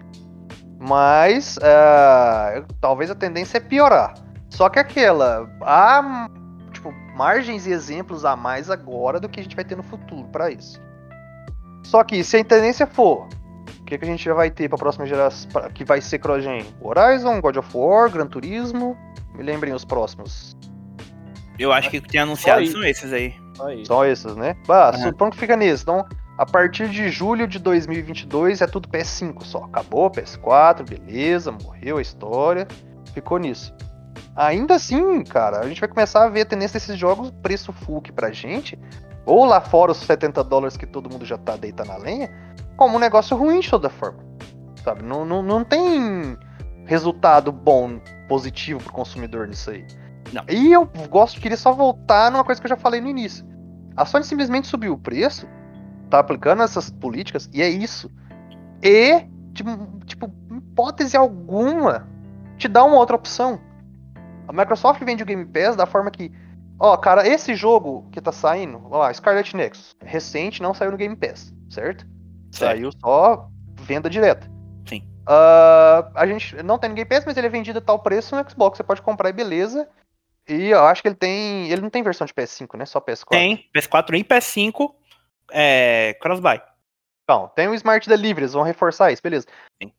Mas uh, talvez a tendência é piorar. Só que aquela. Há tipo, margens e exemplos a mais agora do que a gente vai ter no futuro para isso. Só que se a tendência for. O que, que a gente já vai ter para a próxima geração? Que vai ser cross-gen? Horizon, God of War, Gran Turismo. Me lembrem os próximos. Eu acho que tem anunciado são esses aí. São esses, né? Bah, uhum. suponho que fica nisso. Então, a partir de julho de 2022 é tudo PS5 só. Acabou PS4, beleza, morreu a história. Ficou nisso. ainda assim, cara, a gente vai começar a ver a tendência desses jogos, preço full que pra gente, ou lá fora os 70 dólares que todo mundo já tá deitando na lenha, como um negócio ruim de toda forma. Sabe? Não, não, não tem resultado bom, positivo pro consumidor nisso aí. Não. E eu gosto, queria só voltar numa coisa que eu já falei no início. A Sony simplesmente subiu o preço, tá aplicando essas políticas, e é isso. E, tipo, tipo hipótese alguma, te dá uma outra opção. A Microsoft vende o Game Pass da forma que, ó, cara, esse jogo que tá saindo, ó, Scarlet Nexus, recente, não saiu no Game Pass, certo? Certo. Saiu só venda direta. Ah, a gente não tem Game Pass, mas ele é vendido a tal preço no Xbox. Você pode comprar e beleza. E eu acho que ele tem. Ele não tem versão de PS5, né? Só PS4. Tem PS4 e PS5 é, cross-buy. Então, tem o Smart Delivery, eles vão reforçar isso, beleza. Sim.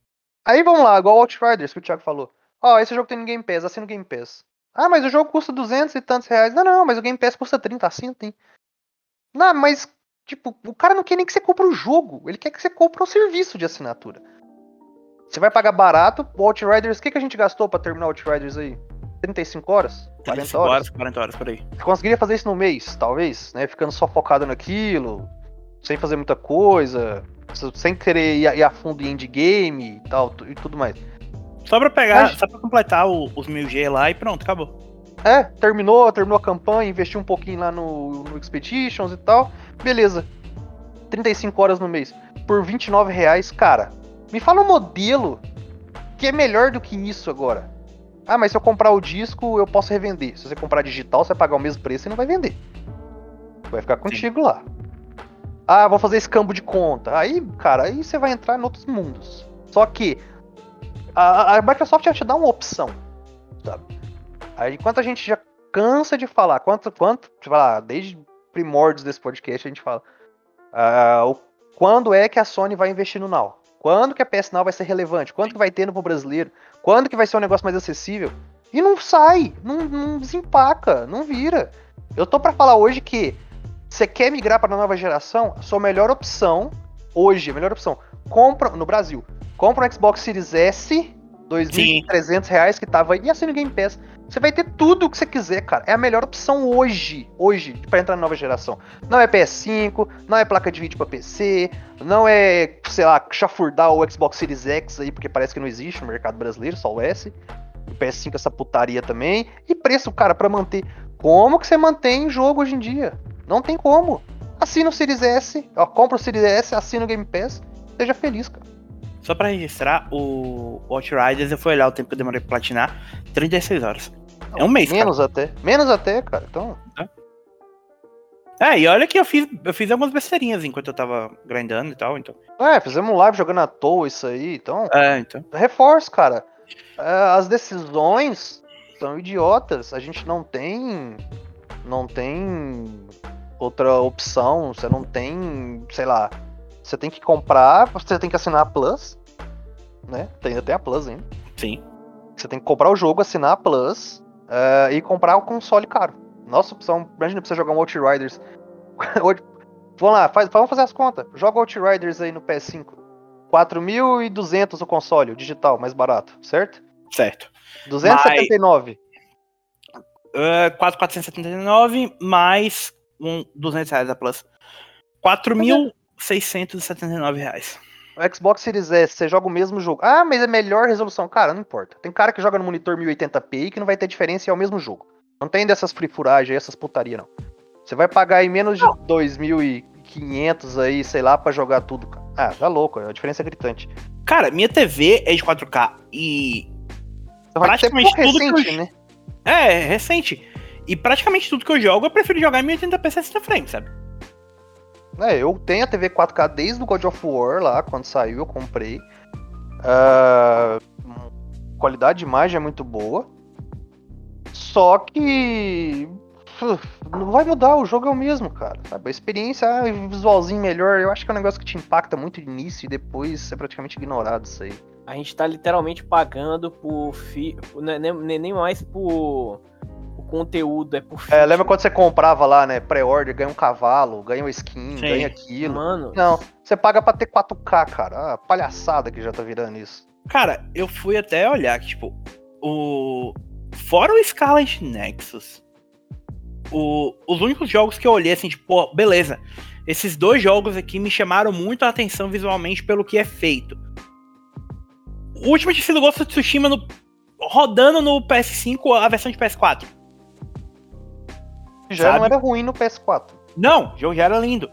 Aí vamos lá, igual o Outriders que o Thiago falou. Ó, esse jogo tem no Game Pass, assina o Game Pass. Ah, mas o jogo custa 200 e tantos reais. Não, não, mas o Game Pass custa 30, assina, tem. Não, mas, tipo, o cara não quer nem que você compre o jogo, ele quer que você compre o serviço de assinatura. Você vai pagar barato, o Outriders, o que, que a gente gastou pra terminar o Outriders aí? 35 horas? 40 45 horas? horas, 40 horas por aí. Você conseguiria fazer isso no mês, talvez, né? Ficando só focado naquilo, sem fazer muita coisa, sem querer ir a, ir a fundo em endgame e tal, e tudo mais. Só pra pegar, Mas- só pra completar o- os 1000G lá e pronto, acabou. É, terminou, terminou a campanha, investiu um pouquinho lá no, no Expeditions e tal, beleza. 35 horas no mês, por 29 reais, cara. Me fala um modelo que é melhor do que isso agora. Ah, mas se eu comprar o disco, eu posso revender. Se você comprar digital, você vai pagar o mesmo preço e não vai vender. Vai ficar contigo lá. Ah, vou fazer escambo de conta. Aí, cara, aí você vai entrar em outros mundos. Só que a, a Microsoft já te dá uma opção, sabe? Aí, enquanto a gente já cansa de falar, quanto, quanto, sei lá, desde primórdios desse podcast a gente fala, ah, o, quando é que a Sony vai investir no Now? Quando que a PS Now vai ser relevante? Quando que vai ter no brasileiro? Quando que vai ser um negócio mais acessível? E não sai, não, não desempaca, não vira. Eu tô pra falar hoje que você quer migrar para nova geração, a sua melhor opção hoje, a melhor opção, compra no Brasil, compra um Xbox Series S, 2.300 reais que tava e assina o Game Pass. Você vai ter tudo o que você quiser, cara. É a melhor opção hoje, hoje, para entrar na nova geração. Não é PS5, não é placa de vídeo para PC, não é, sei lá, chafurdar o Xbox Series X aí, porque parece que não existe no mercado brasileiro, só o S. O PS5 essa putaria também. E preço, cara, para manter. Como que você mantém jogo hoje em dia? Não tem como. Assina o Series S, ó, compra o Series S, assina o Game Pass, seja feliz, cara. Só pra registrar, o Outriders, eu fui olhar o tempo que eu demorei pra platinar, 36 horas. É um mês, cara. Menos até. Menos até, cara. Então. É, e olha que eu fiz, eu fiz algumas besteirinhas enquanto eu tava grindando e tal, então. É, fizemos um live jogando à toa isso aí, então. É, então. Reforço, cara. É, as decisões são idiotas. A gente não tem. Não tem outra opção. Você não tem. Sei lá. Você tem que comprar, você tem que assinar a Plus. Né? Tem até a Plus ainda. Sim. Você tem que comprar o jogo, assinar a Plus é, e comprar o console caro. Nossa opção, imagina pra você jogar um Outriders. Vamos lá, faz- vamos fazer as contas. Joga Outriders aí no PS5. 4.200 o console, o digital, mais barato, certo? Certo. 279. Uh, 4,479 mais um 200 reais da Plus. 4.679 reais. O Xbox Series S, você joga o mesmo jogo. Ah, mas é melhor resolução. Cara, não importa. Tem cara que joga no monitor 1080p que não vai ter diferença e é o mesmo jogo. Não tem dessas frifuragens aí, essas putaria, não. Você vai pagar aí menos de 2.500 aí, sei lá, pra jogar tudo, cara. Ah, tá louco, a diferença é gritante. Cara, minha TV é de 4K e. Então Praticamente tudo que eu recente, né? É, é recente. E praticamente tudo que eu jogo eu prefiro jogar em 1080p 60 frames, sabe? É, eu tenho a TV 4K desde o God of War lá, quando saiu, eu comprei. Ah, qualidade de imagem é muito boa. Só que. Não vai mudar, o jogo é o mesmo, cara. Sabe? A experiência, ah, visualzinho melhor, eu acho que é um negócio que te impacta muito de início e depois é praticamente ignorado isso aí. A gente tá literalmente pagando por. Fi... né, nem- nem mais por. Conteúdo, é por. É, lembra quando você comprava lá, né? Pré-order, ganha um cavalo, ganha uma skin, Sim. ganha aquilo. Mano, Não, você paga pra ter 4K, cara. Ah, palhaçada que já tá virando isso. Cara, eu fui até olhar que, tipo, o. fora o Scarlet Nexus, o, os únicos jogos que eu olhei assim, tipo, beleza, esses dois jogos aqui me chamaram muito a atenção visualmente pelo que é feito. O último tinha sido Ghost of Tsushima no, rodando no PS5 a versão de PS4. Já Sabe? não era ruim no PS4. Não, o jogo já era lindo.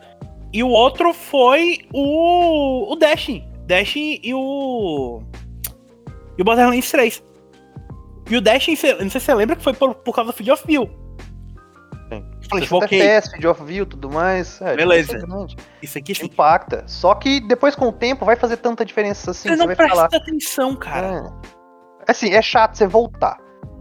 E o outro foi o, o Destiny. Destiny e o. E o Borderlands 3. E o Destiny, não sei se você lembra que foi por, por causa do Field of View. Sim. Falei, tipo, ok. FPS, Field of View tudo mais. É, Beleza. Isso aqui sim. Impacta. Só que depois com o tempo vai fazer tanta diferença assim. Você não você vai presta falar. atenção, cara. É. Assim, é chato você voltar.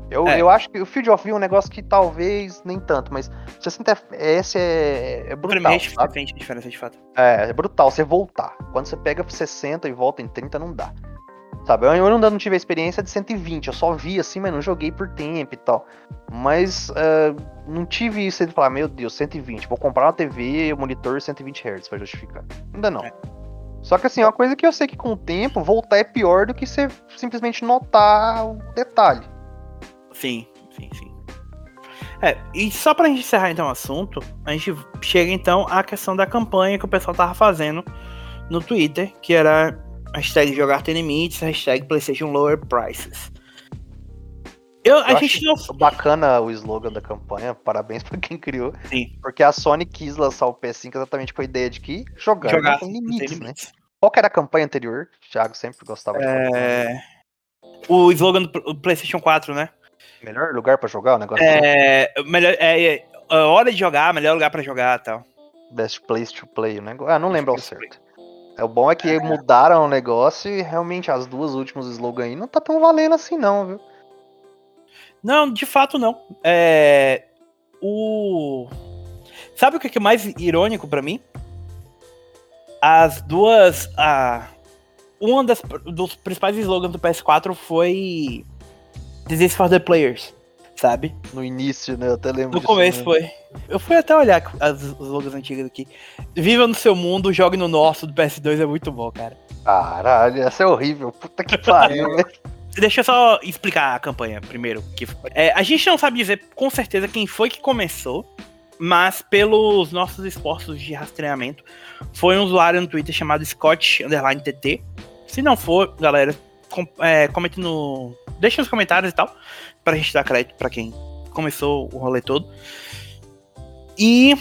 Eu, é. eu acho que o Field of View é um negócio que talvez nem tanto, mas 60 FPS é, é brutal. Pra mim é a diferença de fato. É, é brutal você voltar. Quando você pega 60 e volta em 30, não dá. Sabe, eu, eu não, tive a experiência de 120, eu só vi assim, mas não joguei por tempo e tal. Mas uh, não tive isso de falar, meu Deus, 120, vou comprar uma TV e um monitor 120 Hz pra justificar. Ainda não. É. Só que assim, é uma coisa que eu sei que com o tempo voltar é pior do que você simplesmente notar o detalhe. Sim, sim, sim. É, e só pra gente encerrar então o assunto, a gente chega então à questão da campanha que o pessoal tava fazendo no Twitter, que era hashtag jogar tem limites, hashtag PlayStation Lower Prices. Eu, a Eu gente não... Bacana o slogan da campanha, parabéns pra quem criou. Sim. Porque a Sony quis lançar o PS5 exatamente com a ideia de que jogar, jogar tem limites, tem limites. né? Qual que era a campanha anterior? O Thiago sempre gostava de é... O slogan do PlayStation 4, né? Melhor lugar pra jogar o negócio? É, melhor, é, é, hora de jogar, melhor lugar pra jogar e tal. Best place to play, o negócio. Ah, não lembro ao certo. É, o bom é que é. mudaram o negócio e realmente as duas últimas slogans aí não tá tão valendo assim não, viu? Não, de fato não. É... O... Sabe o que é mais irônico para mim? As duas... A... Um das, dos principais slogans do PS4 foi This is for the players, sabe? No início, né? Eu até lembro No começo foi. Eu fui até olhar as, os logos antigos aqui. Viva no seu mundo, jogue no nosso do PS2 é muito bom, cara. Caralho, essa é horrível. Puta que pariu, né? Deixa eu só explicar a campanha primeiro. Que, é, a gente não sabe dizer com certeza quem foi que começou, mas pelos nossos esforços de rastreamento, foi um usuário no Twitter chamado Scott TT. Se não for, galera, com, é, comente no. Deixa nos comentários e tal. Pra gente dar crédito pra quem começou o rolê todo. E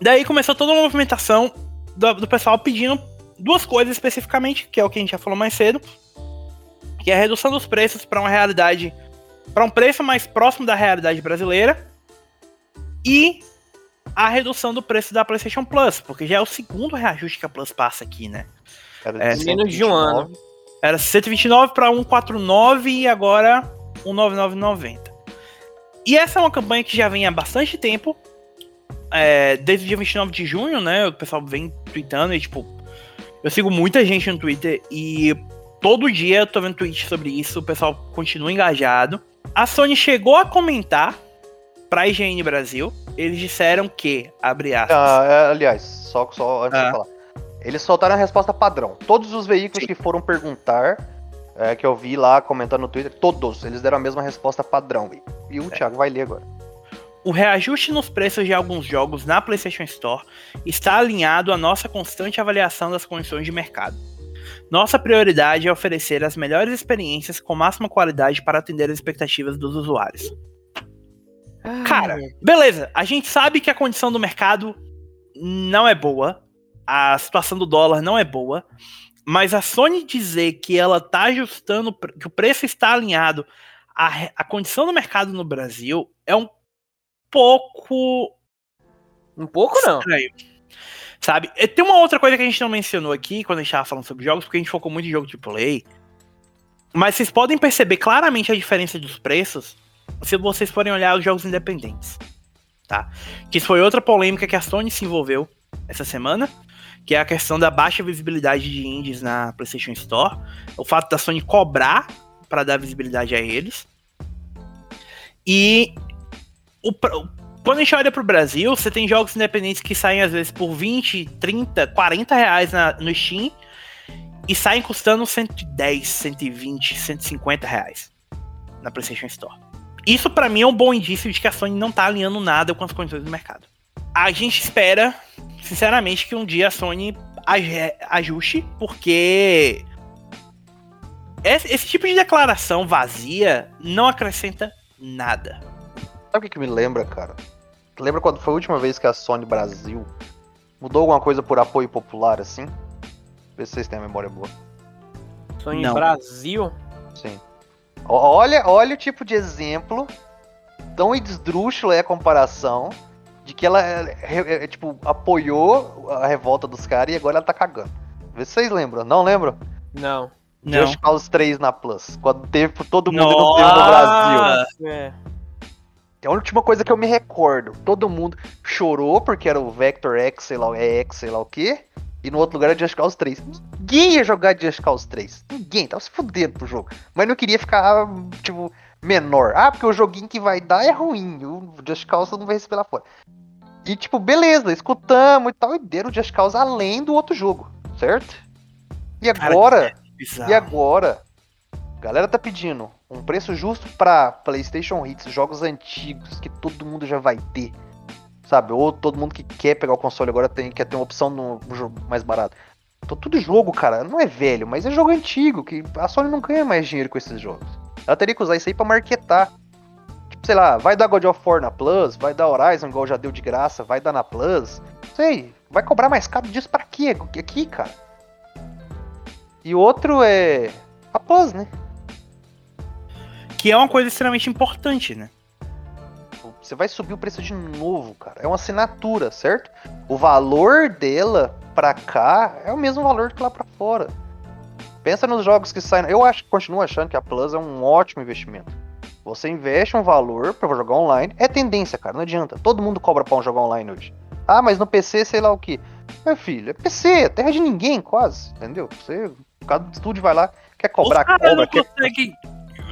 daí começou toda uma movimentação do, do pessoal pedindo duas coisas especificamente, que é o que a gente já falou mais cedo, que é a redução dos preços para uma realidade, para um preço mais próximo da realidade brasileira e a redução do preço da PlayStation Plus, porque já é o segundo reajuste que a Plus passa aqui, né? É, menos de um ano. Era 129 para 149 e agora 199,90. E essa é uma campanha que já vem há bastante tempo. É, desde o dia 29 de junho, né? O pessoal vem tweetando e, tipo, eu sigo muita gente no Twitter e todo dia eu tô vendo tweets sobre isso. O pessoal continua engajado. A Sony chegou a comentar pra IGN Brasil. Eles disseram que, abre aspas. Ah, é, aliás, só, só antes ah. de falar. Eles soltaram a resposta padrão. Todos os veículos Sim. que foram perguntar, é, que eu vi lá comentando no Twitter, todos, eles deram a mesma resposta padrão. E, e o é. Thiago vai ler agora. O reajuste nos preços de alguns jogos na PlayStation Store está alinhado à nossa constante avaliação das condições de mercado. Nossa prioridade é oferecer as melhores experiências com máxima qualidade para atender as expectativas dos usuários. Ai. Cara, beleza, a gente sabe que a condição do mercado não é boa, a situação do dólar não é boa, mas a Sony dizer que ela está ajustando, que o preço está alinhado à, à condição do mercado no Brasil é um pouco. Um pouco não. Estranho. Sabe? Tem uma outra coisa que a gente não mencionou aqui quando a gente estava falando sobre jogos, porque a gente focou muito em jogo de play. Mas vocês podem perceber claramente a diferença dos preços se vocês forem olhar os jogos independentes. Tá? Que isso foi outra polêmica que a Sony se envolveu essa semana que é a questão da baixa visibilidade de indies na PlayStation Store, o fato da Sony cobrar para dar visibilidade a eles. E o, quando a gente olha pro Brasil, você tem jogos independentes que saem às vezes por 20, 30, 40 reais na, no Steam e saem custando 110, 120, 150 reais na PlayStation Store. isso para mim é um bom indício de que a Sony não tá alinhando nada com as condições do mercado. A gente espera, sinceramente, que um dia a Sony ajuste, porque esse tipo de declaração vazia não acrescenta nada. Sabe o que, me lembra, cara? Lembra quando foi a última vez que a Sony Brasil mudou alguma coisa por apoio popular, assim? Vê se vocês têm a memória boa. Sony não. Brasil? Sim. Olha, olha o tipo de exemplo, tão esdrúxulo é a comparação, de que ela, é, é, é, tipo, apoiou a revolta dos caras e agora ela tá cagando. Vê se vocês lembram. Não lembram? Não. Just Cause 3 na Plus. Quando teve todo mundo não teve no Brasil. É. É a última coisa que eu me recordo. Todo mundo chorou porque era o Vector X, sei lá, é X, sei lá o quê. E no outro lugar era Just Cause 3. Ninguém ia jogar Just Cause 3. Ninguém, tava se fudendo pro jogo. Mas não queria ficar, tipo, menor. Ah, porque o joguinho que vai dar é ruim. O Just Cause não vai receber lá fora. E, tipo, beleza, escutamos e tal. E deram o Just Cause além do outro jogo, certo? E agora. Cara, e agora, galera tá pedindo um preço justo pra PlayStation Hits, jogos antigos que todo mundo já vai ter. Sabe? Ou todo mundo que quer pegar o console agora tem, quer ter uma opção no, no jogo mais barato. Então, tudo jogo, cara, não é velho, mas é jogo antigo, que a Sony não ganha mais dinheiro com esses jogos. Ela teria que usar isso aí pra marketar. Tipo, sei lá, vai dar God of War na Plus, vai dar Horizon, igual já deu de graça, vai dar na Plus. Sei, vai cobrar mais caro disso pra quê? Aqui, cara. E outro é a pós, né? Que é uma coisa extremamente importante, né? Você vai subir o preço de novo, cara. É uma assinatura, certo? O valor dela pra cá é o mesmo valor que lá pra fora. Pensa nos jogos que saem. Eu acho, continuo achando que a Plus é um ótimo investimento. Você investe um valor para jogar online. É tendência, cara. Não adianta. Todo mundo cobra pra um jogar online hoje. Ah, mas no PC, sei lá o que. Meu filho, é PC, é terra de ninguém, quase. Entendeu? Você cada estúdio vai lá, quer cobrar, Os cobra. Não quer... consegue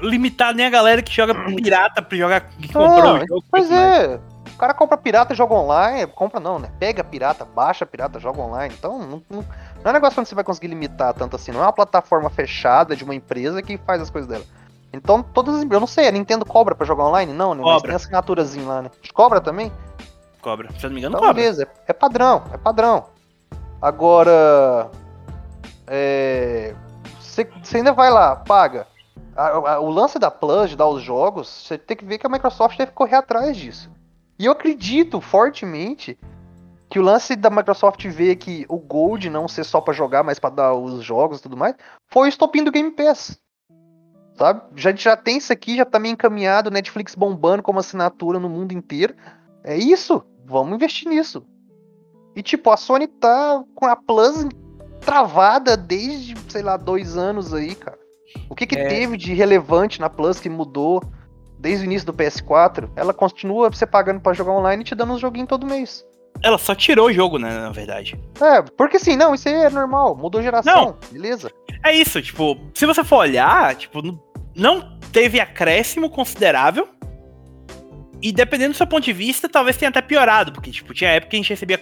limitar nem a galera que joga pirata pra jogar. Que comprou o jogo. Pois é. O cara compra pirata e joga online. Compra não, né? Pega pirata, baixa pirata, joga online. Então, não, não, não é um negócio onde você vai conseguir limitar tanto assim. Não é uma plataforma fechada de uma empresa que faz as coisas dela. Então, todas as Eu não sei, a Nintendo cobra pra jogar online? Não, né? Cobra. Mas tem assinaturazinha lá, né? Cobra também? Cobra. Se eu não me engano, então, cobra. beleza. É, é padrão, é padrão. Agora. É, você ainda vai lá, paga. A, a, o lance da Plus, de dar os jogos, você tem que ver que a Microsoft deve correr atrás disso. E eu acredito fortemente que o lance da Microsoft ver que o Gold não ser só para jogar, mas para dar os jogos e tudo mais, foi o estopim do Game Pass. Sabe? Já, já tem isso aqui, já tá meio encaminhado, Netflix bombando como assinatura no mundo inteiro. É isso, vamos investir nisso. E tipo, a Sony tá com a Plus travada desde, sei lá, dois anos aí, cara. O que, que é. teve de relevante na Plus que mudou desde o início do PS4? Ela continua você pagando para jogar online e te dando um joguinho todo mês. Ela só tirou o jogo, né, na verdade. É, porque assim, não, isso aí é normal, mudou geração, não, beleza. É isso, tipo, se você for olhar, tipo, não teve acréscimo considerável. E dependendo do seu ponto de vista, talvez tenha até piorado, porque, tipo, tinha época que a gente recebia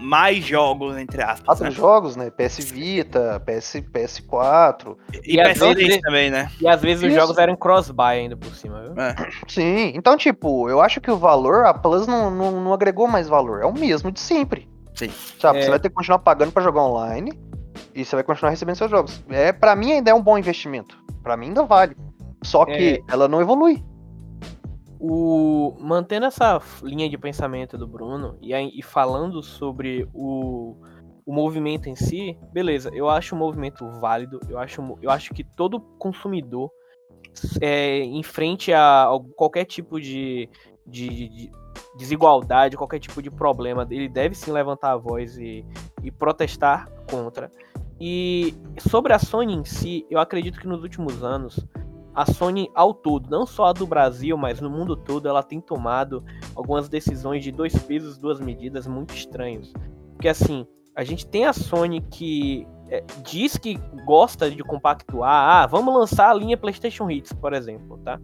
mais jogos, entre aspas. Quatro né? jogos, né? PS Vita, PS, PS4. E, e PS3 também, né? E às vezes Isso. os jogos eram cross-buy ainda por cima, viu? É. Sim, então, tipo, eu acho que o valor, a Plus não, não, não agregou mais valor. É o mesmo de sempre. Sim. Sabe, é. você vai ter que continuar pagando para jogar online e você vai continuar recebendo seus jogos. É, para mim ainda é um bom investimento. Para mim ainda vale. Só que é. ela não evolui. O, mantendo essa linha de pensamento do Bruno e, e falando sobre o, o movimento em si, beleza, eu acho o movimento válido, eu acho, eu acho que todo consumidor, é, em frente a, a qualquer tipo de, de, de, desigualdade, qualquer tipo de problema, ele deve sim levantar a voz e, e protestar contra. E sobre a Sony em si, eu acredito que nos últimos anos a Sony ao todo, não só a do Brasil, mas no mundo todo, ela tem tomado algumas decisões de dois pesos, duas medidas muito estranhos. Porque assim, a gente tem a Sony que é, diz que gosta de compactuar, ah, vamos lançar a linha PlayStation Hits, por exemplo, tá?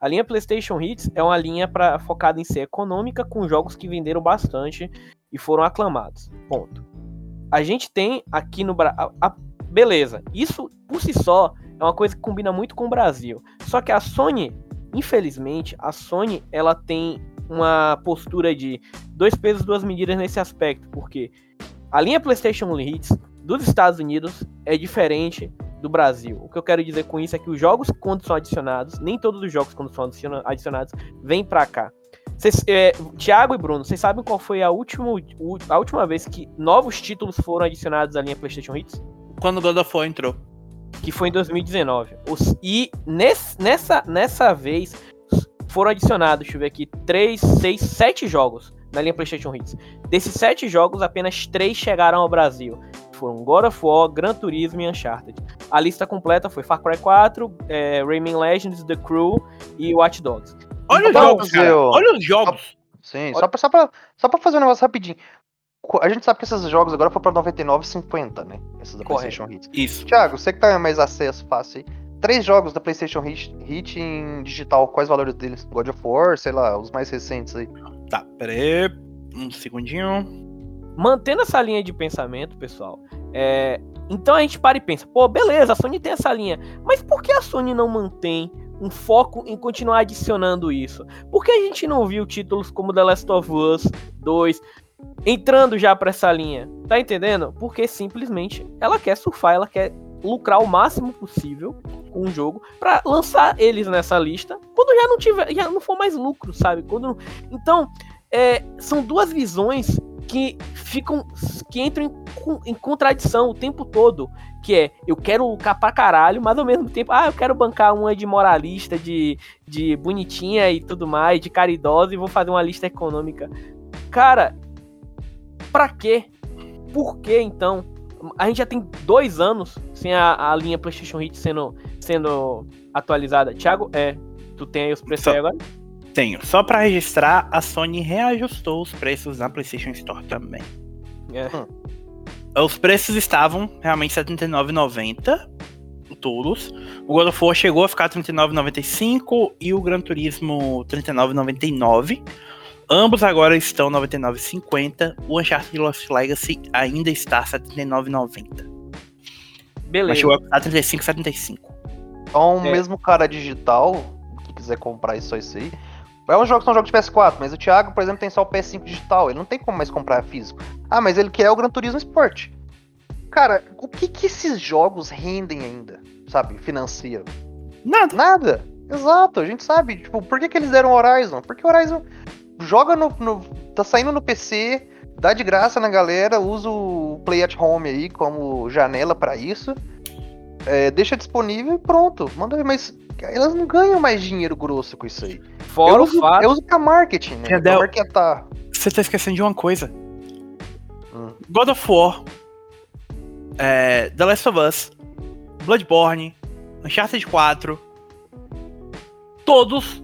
A linha PlayStation Hits é uma linha pra, focada em ser econômica, com jogos que venderam bastante e foram aclamados. Ponto. A gente tem aqui no Brasil. Beleza, isso por si só é uma coisa que combina muito com o Brasil. Só que a Sony infelizmente, a Sony ela tem uma postura de dois pesos, duas medidas nesse aspecto, porque a linha PlayStation Hits dos Estados Unidos é diferente do Brasil. O que eu quero dizer com isso é que os jogos, quando são adicionados, nem todos os jogos, quando são adicionados, vêm para cá. Cês, é, Thiago e Bruno, vocês sabem qual foi a última, a última vez que novos títulos foram adicionados à linha PlayStation Hits? Quando God of War entrou. Que foi em 2019. Os, e nesse, nessa, nessa vez foram adicionados, deixa eu ver aqui, 3, 6, 7 jogos na linha PlayStation Hits. Desses 7 jogos, apenas 3 chegaram ao Brasil. Foram God of War, Gran Turismo e Uncharted. A lista completa foi Far Cry 4, é, Rayman Legends, The Crew e Watch Dogs. Olha então, os jogos, cara. Olha os jogos. Sim, só pra, só, pra, só pra fazer um negócio rapidinho. A gente sabe que esses jogos agora foram pra 99,50, né? Esses da Correto. PlayStation Hits. Isso. Thiago, você que tá mais acesso fácil aí. Três jogos da PlayStation Hit, Hit em digital, quais valores deles? God of War, sei lá, os mais recentes aí. Tá, pera aí. Um segundinho. Mantendo essa linha de pensamento, pessoal, é... então a gente para e pensa, pô, beleza, a Sony tem essa linha, mas por que a Sony não mantém um foco em continuar adicionando isso? Por que a gente não viu títulos como The Last of Us 2 entrando já para essa linha? Tá entendendo? Porque simplesmente ela quer surfar, ela quer lucrar o máximo possível com o jogo para lançar eles nessa lista quando já não tiver, já não for mais lucro, sabe? Quando então é, são duas visões que ficam que entram em, em, contradição o tempo todo, que é eu quero lucrar pra caralho, mas ao mesmo tempo, ah, eu quero bancar uma de moralista, de, de bonitinha e tudo mais, de caridosa e vou fazer uma lista econômica. Cara, pra quê? Por que então? A gente já tem dois anos sem a, a linha PlayStation Hit sendo, sendo atualizada. Thiago, é, tu tem aí os preços Só... aí agora? Tenho. Só para registrar, a Sony reajustou os preços na PlayStation Store também. É. Hum. Os preços estavam realmente R$ 79,90 todos. O God of War chegou a ficar R$ 39,95 e o Gran Turismo R$ 39,99. Ambos agora estão R$ 99,50. O Uncharted Lost Legacy ainda está R$ 79,90. Beleza. Mas chegou a custar R$ 35,75. Então, é. mesmo cara digital, que quiser comprar isso aí, é um jogo, são jogos de PS4, mas o Thiago, por exemplo, tem só o PS5 digital. Ele não tem como mais comprar físico. Ah, mas ele quer o Gran Turismo Sport. Cara, o que que esses jogos rendem ainda, sabe, financeiro? Nada. Nada. Exato, a gente sabe. Tipo, por que, que eles deram Horizon? Porque Horizon joga no, no. tá saindo no PC, dá de graça na galera, usa o Play at Home aí como janela para isso. É, deixa disponível e pronto. Manda ver, mas elas não ganham mais dinheiro grosso com isso aí. Fora eu o uso, fato. Eu uso pra marketing, né? Pra marketar. Você tá esquecendo de uma coisa. Hum. God of War, é, The Last of Us, Bloodborne, Uncharted 4. Todos.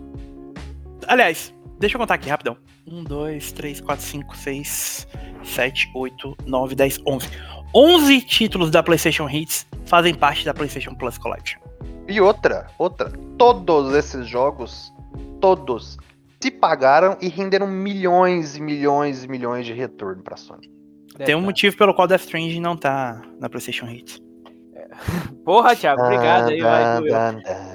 Aliás, deixa eu contar aqui rapidão. 1, 2, 3, 4, 5, 6, 7, 8, 9, 10, 11. 11 títulos da PlayStation Hits fazem parte da PlayStation Plus Collection. E outra, outra, todos esses jogos, todos, se pagaram e renderam milhões e milhões e milhões de retorno pra Sony. Tem um motivo pelo qual Death Stranding não tá na PlayStation Hits. Porra, Thiago, obrigado aí, vai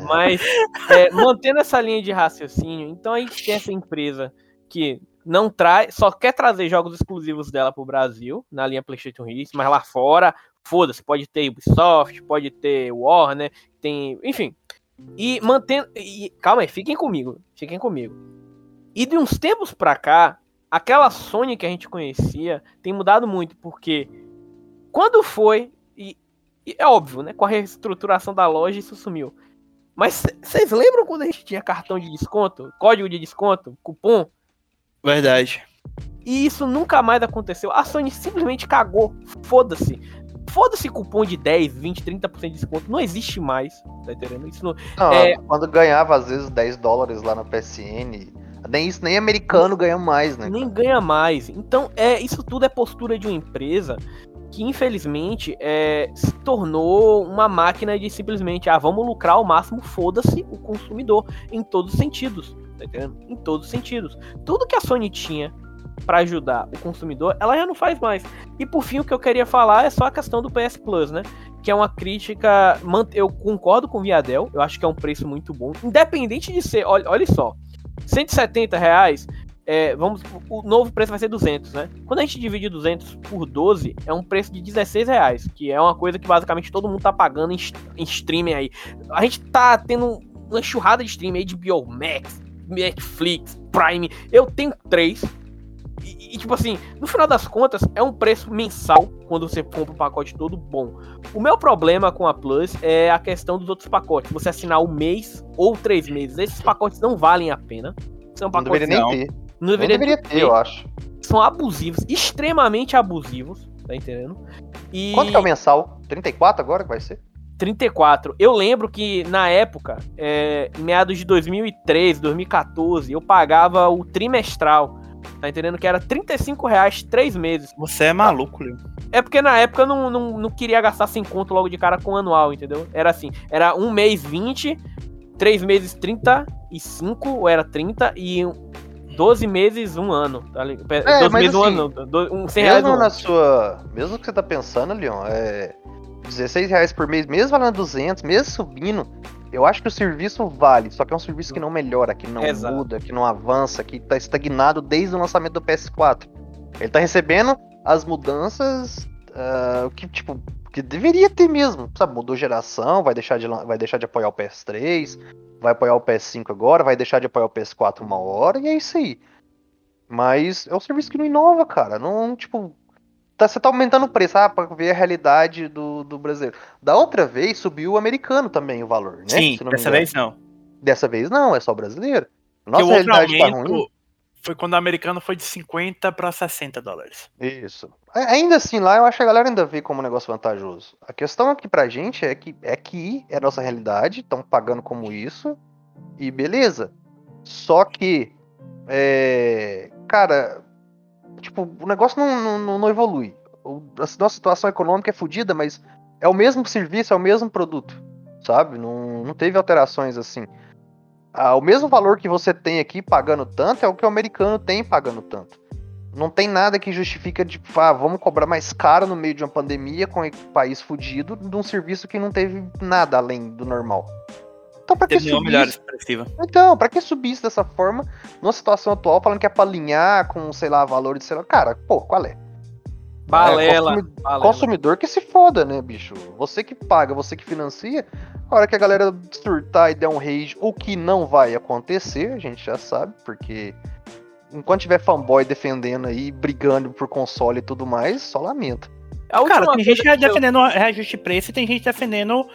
Mas, é, mantendo essa linha de raciocínio, então a gente tem essa empresa que não traz, só quer trazer jogos exclusivos dela pro Brasil, na linha PlayStation Hits, mas lá fora Foda-se, pode ter Ubisoft, pode ter Warner, tem. Enfim. E mantendo. E, calma aí, fiquem comigo. Fiquem comigo. E de uns tempos pra cá, aquela Sony que a gente conhecia tem mudado muito, porque quando foi. E, é óbvio, né? Com a reestruturação da loja, isso sumiu. Mas vocês lembram quando a gente tinha cartão de desconto? Código de desconto? Cupom? Verdade. E isso nunca mais aconteceu. A Sony simplesmente cagou. Foda-se. Foda-se cupom de 10, 20, 30% de desconto. Não existe mais. Tá entendendo? Isso não. não é... Quando ganhava, às vezes, 10 dólares lá no PSN. Nem isso, nem americano ganha mais, né? Nem ganha mais. Então, é, isso tudo é postura de uma empresa que, infelizmente, é, se tornou uma máquina de simplesmente, ah, vamos lucrar ao máximo, foda-se o consumidor. Em todos os sentidos. Tá entendendo? Em todos os sentidos. Tudo que a Sony tinha para ajudar o consumidor, ela já não faz mais. E por fim, o que eu queria falar é só a questão do PS Plus, né? que é uma crítica. Eu concordo com o Viadel, eu acho que é um preço muito bom. Independente de ser, olha, olha só, 170 reais. É, vamos, o novo preço vai ser 200, né? Quando a gente divide 200 por 12, é um preço de 16 reais, que é uma coisa que basicamente todo mundo tá pagando em, em streaming aí. A gente tá tendo uma enxurrada de streaming aí de Biomax, Netflix, Prime. Eu tenho três, e, tipo assim, no final das contas, é um preço mensal quando você compra o pacote todo bom. O meu problema com a Plus é a questão dos outros pacotes. Você assinar um mês ou três meses. Esses pacotes não valem a pena. São pacotes, não deveria nem ter. Não deveria, deveria ter, ter, eu acho. São abusivos, extremamente abusivos, tá entendendo? E... Quanto que é o mensal? 34 agora que vai ser? 34. Eu lembro que na época, é, em meados de 2013, 2014, eu pagava o trimestral. Tá entendendo? Que era 35 reais três meses. Você é maluco, Leo. É porque na época eu não, não, não queria gastar 5 conto logo de cara com anual, entendeu? Era assim, era um mês 20, três meses 35, ou era 30, e 12 meses, um ano. Tá é, 12 meses, assim, um ano. Um, 100 reais mesmo na sua. Mesmo que você tá pensando, Leon, é. 16 reais por mês, mesmo valendo 200, mesmo subindo, eu acho que o serviço vale, só que é um serviço que não melhora, que não Exato. muda, que não avança, que tá estagnado desde o lançamento do PS4. Ele tá recebendo as mudanças uh, que, tipo, que deveria ter mesmo. Sabe, mudou geração, vai deixar, de, vai deixar de apoiar o PS3, vai apoiar o PS5 agora, vai deixar de apoiar o PS4 uma hora, e é isso aí. Mas é um serviço que não inova, cara. Não, tipo, tá, você tá aumentando o preço, ah, pra ver a realidade do, do brasileiro. Da outra vez subiu o americano também o valor, né? Sim, dessa vez não. Dessa vez não, é só brasileiro. Nossa realidade tá ruim. Foi quando o americano foi de 50 para 60 dólares. Isso. Ainda assim, lá eu acho que a galera ainda vê como um negócio vantajoso. A questão aqui pra gente é que é que é a nossa realidade, estão pagando como isso, e beleza. Só que, é, cara, tipo, o negócio não, não, não evolui. O, a nossa situação econômica é fodida, mas é o mesmo serviço, é o mesmo produto, sabe? Não, não teve alterações assim. Ah, o mesmo valor que você tem aqui pagando tanto é o que o americano tem pagando tanto. Não tem nada que justifica de, tipo, ah, vamos cobrar mais caro no meio de uma pandemia com o país fudido de um serviço que não teve nada além do normal. Então, pra que subir melhor expressiva. Então, pra que subir isso dessa forma, numa situação atual, falando que é pra alinhar com, sei lá, valor de sei lá. Cara, pô, qual é? Balela, é, consumidor, balela. consumidor que se foda, né, bicho? Você que paga, você que financia. A hora que a galera surtar e der um rage, o que não vai acontecer, a gente já sabe, porque enquanto tiver fanboy defendendo aí, brigando por console e tudo mais, só lamento. Cara, tem gente que defendendo reajuste de preço e tem gente defendendo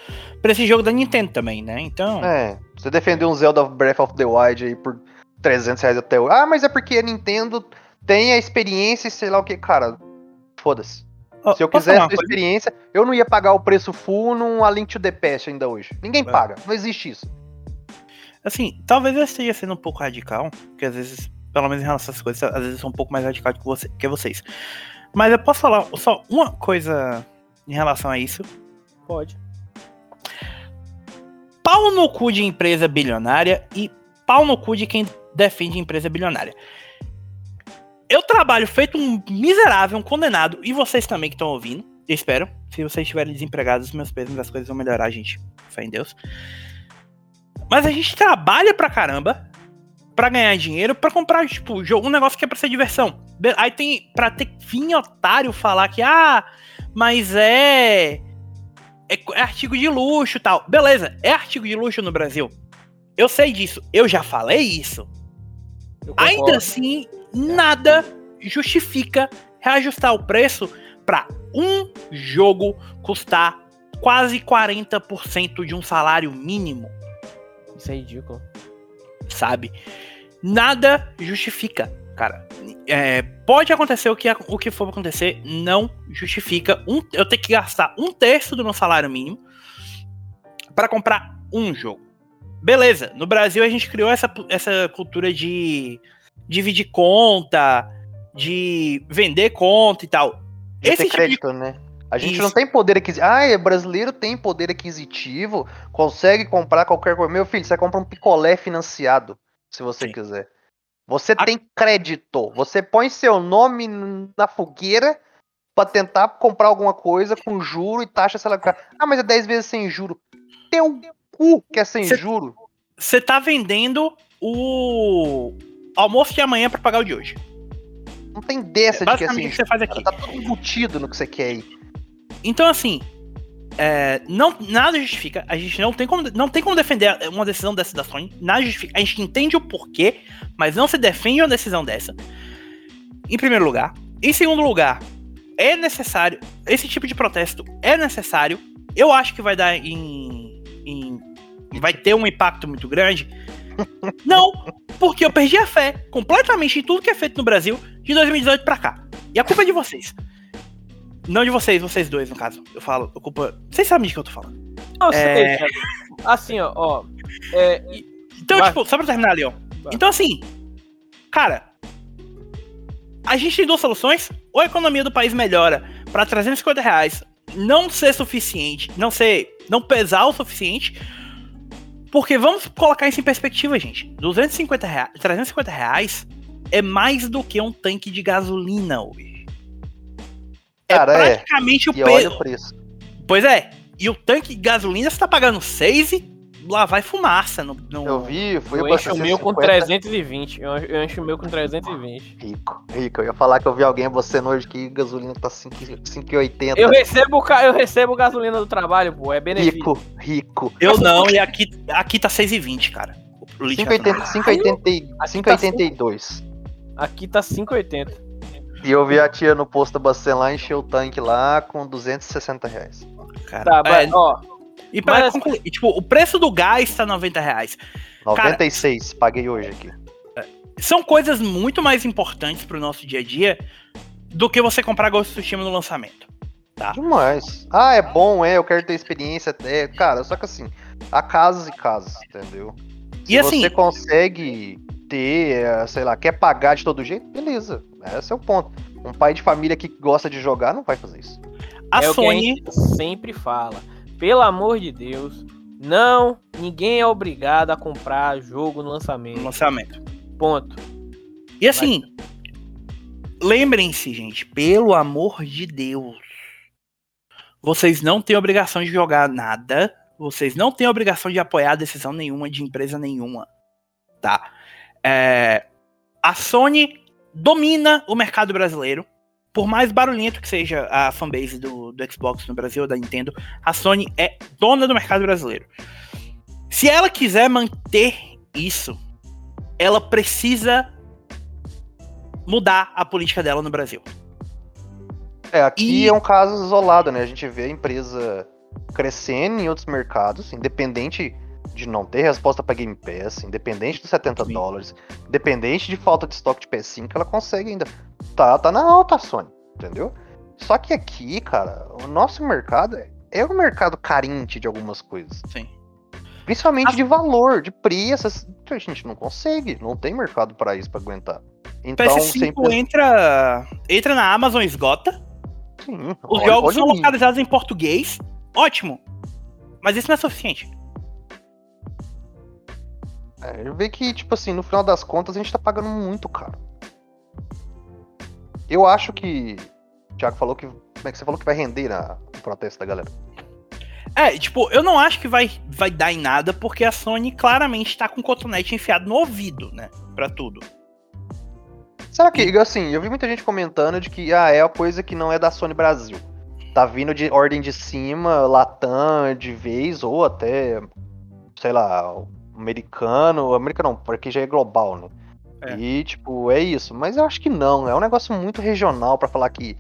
pra esse jogo da Nintendo também, né? Então. É, você defendeu um Zelda Breath of the Wild aí por 300 reais até hoje. Ah, mas é porque a Nintendo tem a experiência e sei lá o que. Cara, foda-se. Se eu quisesse a experiência, eu não ia pagar o preço full num A Link to the Past ainda hoje. Ninguém é. paga, não existe isso. Assim, talvez eu esteja sendo um pouco radical, porque às vezes, pelo menos em relação a essas coisas, às vezes eu sou um pouco mais radical que, você, que vocês. Mas eu posso falar só uma coisa em relação a isso? Pode. Pau no cu de empresa bilionária e pau no cu de quem defende empresa bilionária eu trabalho feito um miserável, um condenado, e vocês também que estão ouvindo, espero. Se vocês estiverem desempregados, meus pesos, as coisas vão melhorar, gente. Fé em Deus. Mas a gente trabalha pra caramba pra ganhar dinheiro, pra comprar, tipo, um negócio que é pra ser diversão. Aí tem pra ter fim otário falar que, ah, mas é, é. É artigo de luxo tal. Beleza, é artigo de luxo no Brasil. Eu sei disso, eu já falei isso. Ainda assim, nada justifica reajustar o preço para um jogo custar quase 40% de um salário mínimo. Isso é ridículo. Sabe? Nada justifica, cara. É, pode acontecer o que, o que for acontecer, não justifica um, eu ter que gastar um terço do meu salário mínimo para comprar um jogo. Beleza, no Brasil a gente criou essa, essa cultura de dividir conta, de vender conta e tal. De Esse tipo crédito, de... né? A gente Isso. não tem poder aquisitivo. Ah, é brasileiro tem poder aquisitivo, consegue comprar qualquer coisa. Meu filho, você compra um picolé financiado, se você Sim. quiser. Você a... tem crédito. Você põe seu nome na fogueira pra tentar comprar alguma coisa com juro e taxa, lá. Ah, mas é 10 vezes sem juro. Teu cu que é sem Cê- juro. Você tá vendendo o almoço de amanhã pra pagar o de hoje. Não tem dessa de que é Basicamente sem o que você faz aqui. Tá tudo embutido no que você quer aí. Então, assim, é, não, nada justifica. A gente não tem, como, não tem como defender uma decisão dessa da Sony. Nada justifica. A gente entende o porquê, mas não se defende uma decisão dessa. Em primeiro lugar. Em segundo lugar, é necessário. Esse tipo de protesto é necessário. Eu acho que vai dar em. em- vai ter um impacto muito grande. Não, porque eu perdi a fé completamente em tudo que é feito no Brasil de 2018 pra cá. E a culpa é de vocês. Não de vocês, vocês dois, no caso. Eu falo, a culpa. Vocês sabem de que eu tô falando. Não, sei, É. Thiago. Assim, ó, ó. É, Então, Vai. tipo, só pra terminar, Leon. Vai. Então, assim, cara, a gente tem duas soluções. Ou a economia do país melhora pra 350 reais não ser suficiente, não ser, não pesar o suficiente. Porque vamos colocar isso em perspectiva, gente. 250 reais, 350 reais é mais do que um tanque de gasolina hoje. Cara, é. praticamente o E olha peso. o preço. Pois é. E o tanque de gasolina você tá pagando 6 e lá vai fumaça. No, no- Eu vi, fui eu encho o meu com 320. Eu eu encho o meu com 320. Rico, rico. Eu ia falar que eu vi alguém você hoje que gasolina tá 5 5,80. Eu recebo, eu recebo gasolina do trabalho, pô. É benefício. Rico, rico. Eu não, e aqui, aqui tá 6,20, cara. O litro 5,80 5,80 e- Aqui tá 5,82. Aqui tá 5,80. E eu vi a tia no posto da Bacen lá encher o tanque lá com 260 reais. cara. Tá, É, mas, ó. E pra mas- concluir, tipo, o preço do gás tá 90 reais. 96, paguei hoje aqui. São coisas muito mais importantes pro nosso dia a dia do que você comprar Ghost of Tsushima no lançamento. Demais. Ah, é bom, é, eu quero ter experiência. É, cara, só que assim, há casos e casos, entendeu? Se E assim- você consegue ter, eh, sei lá, quer pagar de todo jeito, beleza. Esse é o ponto. Um pai de família que gosta de jogar não vai fazer isso. A é o que a Sony. gente sempre fala. Pelo amor de Deus, não, ninguém é obrigado a comprar jogo no No lançamento. lançamento. Ponto. E assim, lembrem-se, gente, pelo amor de Deus. Vocês não têm obrigação de jogar nada. Vocês não têm obrigação de apoiar decisão nenhuma de empresa nenhuma. Tá? É, a Sony domina o mercado brasileiro. Por mais barulhento que seja a fanbase do, do Xbox no Brasil, da Nintendo, a Sony é dona do mercado brasileiro. Se ela quiser manter isso, ela precisa mudar a política dela no Brasil. É, aqui E- é um caso isolado, né? A gente vê a empresa crescendo em outros mercados, independente de não ter resposta para Game Pass, independente dos 70 Sim. dólares, independente de falta de estoque de PS5, ela consegue ainda. Tá, tá na alta a Sony, entendeu? Só que aqui, cara, o nosso mercado é- é um mercado carente de algumas coisas. Sim. Principalmente de valor, de preço. A gente não consegue, não tem mercado para isso, para aguentar. Então, PS5 sempre. entra, entra na Amazon esgota. Sim, Os olha- jogos olha são localizados em português. Ótimo. Mas isso não é suficiente. É, eu vejo que, tipo assim, no final das contas a gente tá pagando muito caro. Eu acho que. O Thiago falou que. Como é que você falou que vai render a, o protesto da galera? É, tipo, eu não acho que vai, vai dar em nada, porque a Sony claramente tá com o cotonete enfiado no ouvido, né? Pra tudo. Será que, assim, eu vi muita gente comentando de que ah, é a coisa que não é da Sony Brasil. Tá vindo de ordem de cima, Latam, de vez, ou até, sei lá, americano. Americano não, porque já é global, né? É. E, tipo, é isso. Mas eu acho que não. É um negócio muito regional pra falar que.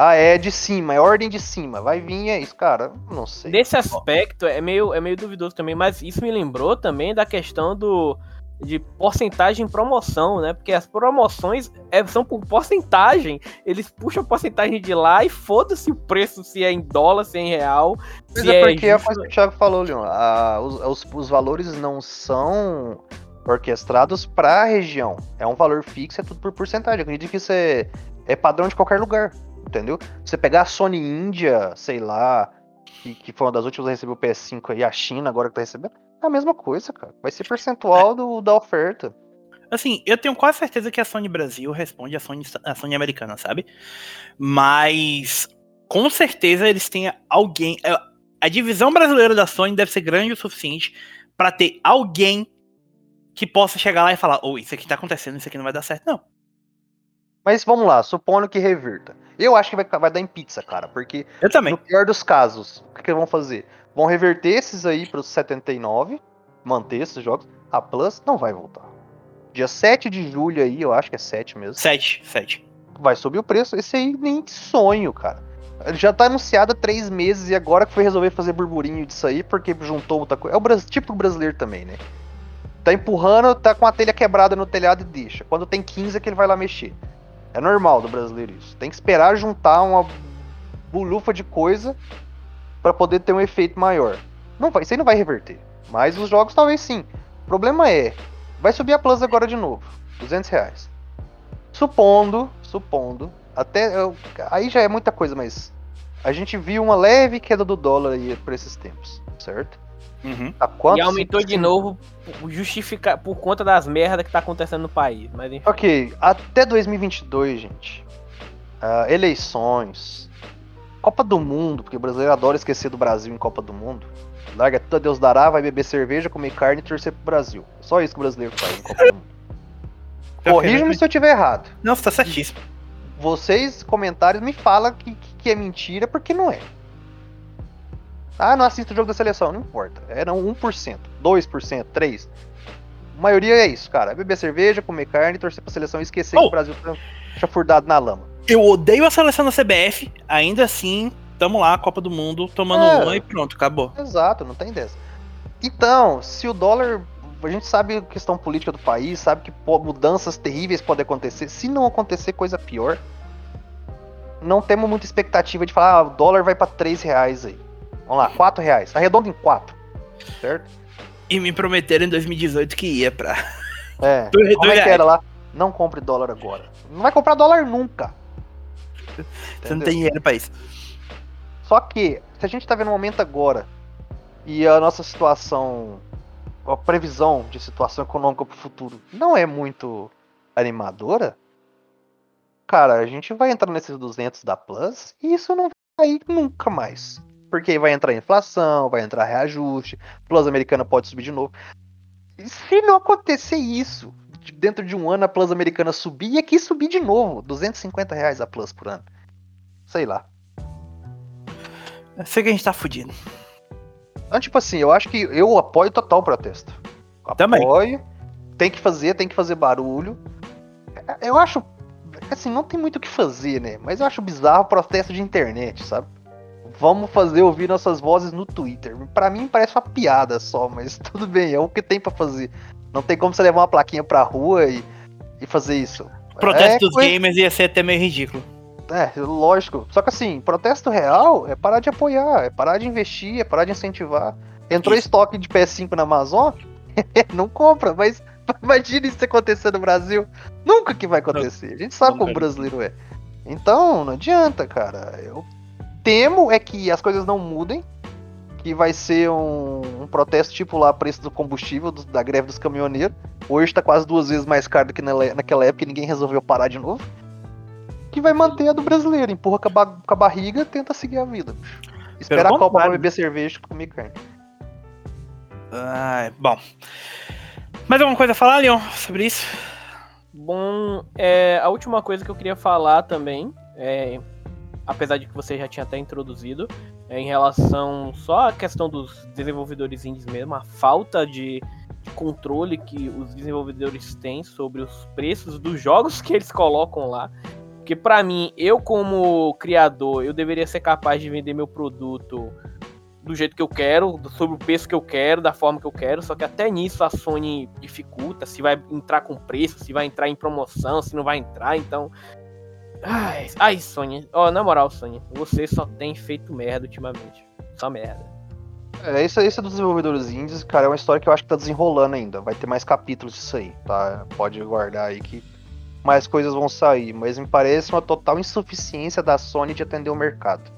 Ah, é de cima, é ordem de cima. Vai vir, é isso, cara. Não sei. Nesse aspecto é meio, é meio duvidoso também, mas isso me lembrou também da questão do de porcentagem em promoção, né? Porque as promoções é- são por porcentagem. Eles puxam a porcentagem de lá e foda-se o preço, se é em dólar, se é em real. Mas se é porque é a justo. coisa que o Thiago falou, Leon. ah, os, os, os valores não são orquestrados para a região. É um valor fixo, é tudo por porcentagem. Eu acredito que isso é, é padrão de qualquer lugar, entendeu? Você pegar a Sony Índia, sei lá, que, que foi uma das últimas a receber o PS5 aí, a China agora que tá recebendo, é a mesma coisa, cara. Vai ser percentual do, da oferta. Assim, eu tenho quase certeza que a Sony Brasil responde a Sony, a Sony americana, sabe? Mas com certeza eles têm alguém. É, a divisão brasileira da Sony deve ser grande o suficiente para ter alguém que possa chegar lá e falar: Ô, oh, isso aqui tá acontecendo, isso aqui não vai dar certo, não. Mas vamos lá, supondo que revirta. Eu acho que vai, vai dar em pizza, cara, porque eu também. no pior dos casos, o que, que vão fazer? Vão reverter esses aí para os 79, manter esses jogos. A Plus não vai voltar. Dia 7 de julho aí, eu acho que é 7 mesmo. 7, 7. Vai subir o preço. Esse aí nem sonho, cara. Ele já tá anunciado há três meses e agora que foi resolver fazer burburinho disso aí, porque juntou outra coisa. É o tipo brasileiro também, né? Tá empurrando, tá com a telha quebrada no telhado e deixa. Quando tem 15 é que ele vai lá mexer. É normal do brasileiro isso. Tem que esperar juntar uma bulufa de coisa para poder ter um efeito maior. Não vai, isso aí não vai reverter. Mas os jogos talvez sim. O problema é, vai subir a Plus agora de novo, 200 reais. Supondo, supondo, até eu, aí já é muita coisa, mas a gente viu uma leve queda do dólar aí por esses tempos, certo? Uhum. e aumentou de novo justificar por conta das merdas que tá acontecendo no país. Mas enfim. Ok, até 2022, gente. Uh, eleições, Copa do Mundo, porque o brasileiro adora esquecer do Brasil em Copa do Mundo. Larga tudo a Deus dará, vai beber cerveja, comer carne e torcer pro Brasil. Só isso que o brasileiro faz em Copa do Mundo. Corrija-me se eu tiver errado. Não, você tá certíssimo. Vocês, comentários, me falam que, que é mentira, porque não é. Ah, não assisto o jogo da seleção. Não importa. Eram 1%, 2%, 3%. A maioria é isso, cara. Beber cerveja, comer carne, torcer pra seleção e esquecer oh. que o Brasil tá chafurdado na lama. Eu odeio a seleção da CBF, ainda assim, tamo lá, Copa do Mundo, tomando é, uma e pronto, acabou. Exato, não tem dessa. Então, se o dólar. A gente sabe a questão política do país, sabe que mudanças terríveis podem acontecer. Se não acontecer coisa pior, não temos muita expectativa de falar, ah, o dólar vai para 3 reais aí. Vamos lá, 4 reais. Arredonda em 4. Certo? E me prometeram em 2018 que ia pra. É. Como é que era lá? Não compre dólar agora. Não vai comprar dólar nunca. Você não tem dinheiro pra isso. Só que, se a gente tá vendo um momento agora e a nossa situação, a previsão de situação econômica pro futuro não é muito animadora, cara, a gente vai entrar nesses 200 da Plus e isso não vai ir nunca mais. Porque vai entrar inflação, vai entrar reajuste, Plus americana pode subir de novo. Se não acontecer isso, dentro de um ano a Plus americana subir e aqui subir de novo, 250 reais a Plus por ano. Sei lá. Eu sei que a gente tá fudido. Então, tipo assim, eu acho que eu apoio total o protesto. Também. Apoio. Tem que fazer, tem que fazer barulho. Eu acho. Assim, não tem muito o que fazer, né? Mas eu acho bizarro o protesto de internet, sabe? Vamos fazer ouvir nossas vozes no Twitter. Para mim parece uma piada só, mas tudo bem, é o que tem para fazer. Não tem como você levar uma plaquinha pra rua e, e fazer isso. Protesto é, dos foi... gamers ia ser até meio ridículo. É, lógico. Só que assim, protesto real é parar de apoiar, é parar de investir, é parar de incentivar. Entrou isso. estoque de PS5 na Amazon? não compra, mas imagine isso acontecer no Brasil. Nunca que vai acontecer. A gente sabe como o brasileiro é. Então, não adianta, cara. Eu temo é que as coisas não mudem, que vai ser um, um protesto tipo lá preço do combustível do, da greve dos caminhoneiros. Hoje tá quase duas vezes mais caro do que na, naquela época e ninguém resolveu parar de novo. Que vai manter a do brasileiro, empurra com a, com a barriga tenta seguir a vida. Esperar a Copa pra beber cerveja e comer carne. Ah, bom. Mais alguma coisa a falar, Leon, sobre isso? Bom, é, a última coisa que eu queria falar também é apesar de que você já tinha até introduzido, é, em relação só à questão dos desenvolvedores indies mesmo, a falta de, de controle que os desenvolvedores têm sobre os preços dos jogos que eles colocam lá. Porque para mim, eu como criador, eu deveria ser capaz de vender meu produto do jeito que eu quero, sobre o preço que eu quero, da forma que eu quero, só que até nisso a Sony dificulta, se vai entrar com preço, se vai entrar em promoção, se não vai entrar, então Ai, ai Sony. Ó, oh, na moral, Sony, você só tem feito merda ultimamente. Só merda. É, esse, esse dos desenvolvedores indies, cara, é uma história que eu acho que tá desenrolando ainda. Vai ter mais capítulos disso aí, tá? Pode guardar aí que mais coisas vão sair. Mas me parece uma total insuficiência da Sony de atender o mercado.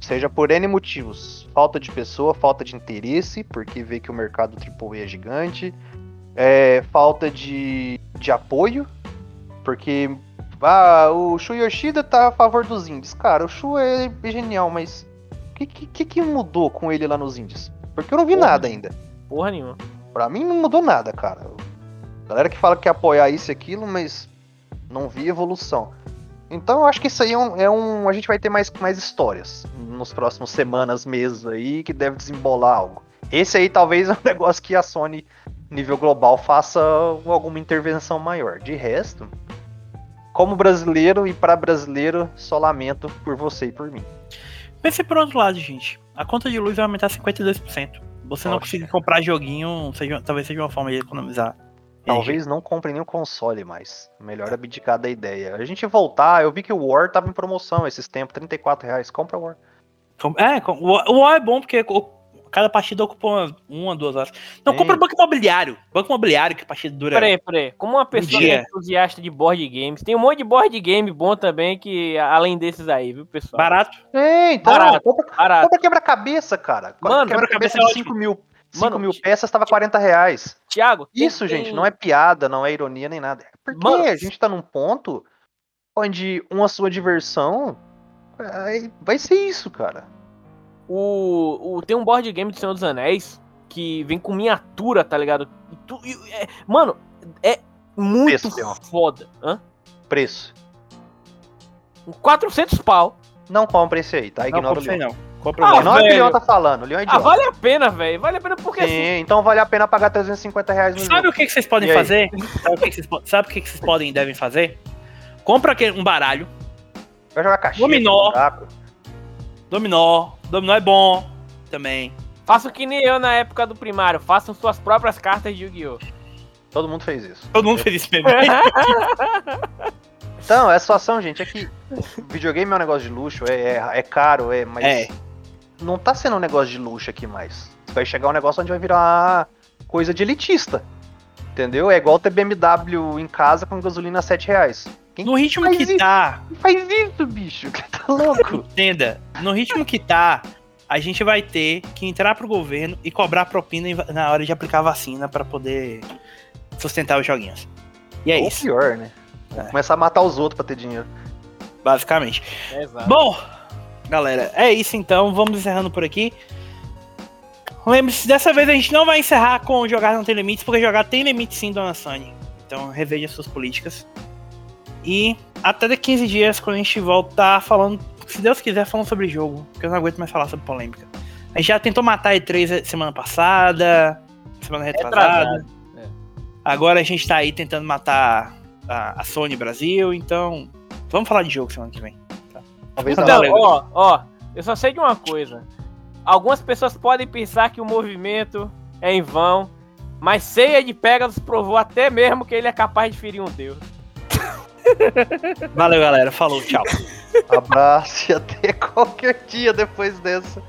Seja por N motivos. Falta de pessoa, falta de interesse, porque vê que o mercado AAA é gigante. é, falta de, de apoio, porque ah, o Shu Yoshida tá a favor dos indies. Cara, o Shu é genial, mas o que, que, que mudou com ele lá nos indies? Porque eu não vi Porra. nada ainda. Porra nenhuma. Pra mim não mudou nada, cara. Galera que fala que apoiar isso e aquilo, mas não vi evolução. Então eu acho que isso aí é um. é um- a gente vai ter mais, mais histórias nos próximos semanas, meses aí, que deve desembolar algo. Esse aí talvez é um negócio que a Sony, nível global, faça alguma intervenção maior. De resto, como brasileiro e para brasileiro, só lamento por você e por mim. Pense por outro lado, gente. A conta de luz vai aumentar 52%. Você não Poxa. conseguir comprar joguinho, seja- talvez seja uma forma de economizar. Talvez não compre nenhum console mais. Melhor abdicar da ideia. A gente voltar, eu vi que o War tava em promoção esses tempos, 34 reais. Compra o War. É, o WoW é bom porque cada partida ocupa uma, uma duas horas. Não, Sim. compra o banco imobiliário. Banco imobiliário, que a partida dura. Peraí, peraí. Como uma pessoa que dia. é entusiasta de board games, tem um monte de board game bom também, que além desses aí, viu, pessoal? Barato. É, então, Barato. compra, Barato. compra quebra-cabeça, cara. Mano, quebra-cabeça quebra-cabeça é de ótimo. 5 mil, 5 Mano, mil peças tava 40 reais. Thiago, tem- Isso, tem- gente, não é piada, não é ironia nem nada. É porque Mano, a gente tá num ponto onde uma sua diversão vai- vai ser isso, cara. O, o, tem um board game do Senhor dos Anéis que vem com miniatura, tá ligado? E tu- e- é- mano, é muito Preço, foda. Hã? Preço. 400 pau. Não compra esse aí, tá? Não, Ignora compra o Leon. não. Compra Ah, o Leon. não é o que o velho. Leon tá falando, o Leon é Ah, vale a pena, velho. Vale a pena porque Sim, assim. então vale a pena pagar 350 reais no Sabe jogo. o que, que vocês podem E fazer? Sabe o que, que vocês, sabe o que, que vocês podem e devem fazer? Compra um baralho. Vai jogar caixinha. Dominó. Dominó. Dominó é bom também. Façam que nem eu na época do primário. Façam suas próprias cartas de Yu-Gi-Oh! Todo mundo fez isso. Todo mundo fez isso mesmo. Então, a situação, gente, é que videogame é um negócio de luxo, é, é, é caro, é, mas É. não tá sendo um negócio de luxo aqui mais. Vai chegar um negócio onde vai virar coisa de elitista. Entendeu? É igual ter BMW em casa com gasolina a 7 reais. Quem No ritmo faz que isso? tá, faz isso, bicho? Tá louco? entenda, no ritmo que tá, a gente vai ter que entrar pro governo e cobrar propina na hora de aplicar a vacina pra poder sustentar os joguinhos. E é Ou isso, pior, né? É. Começar a matar os outros pra ter dinheiro. basicamente. Exato. Bom, galera, é isso então. Vamos encerrando por aqui. Lembre-se, dessa vez a gente não vai encerrar com jogar não tem limites, porque jogar tem limite sim, dona Sony. Então reveja suas políticas. E até daqui 15 dias, quando a gente voltar falando, se Deus quiser, falando sobre jogo, porque eu não aguento mais falar sobre polêmica. A gente já tentou matar a E3 semana passada, semana retrasada. Retrasado, é. Agora a gente tá aí tentando matar a, a Sony Brasil, então vamos falar de jogo semana que vem. Talvez Não, não. Valeu. Então, ó, ó, eu só sei de uma coisa. Algumas pessoas podem pensar que o movimento é em vão, mas Ceia de Pegasus provou até mesmo que ele é capaz de ferir um deus. Valeu, galera. Falou, tchau. Abraço e até qualquer dia depois dessa.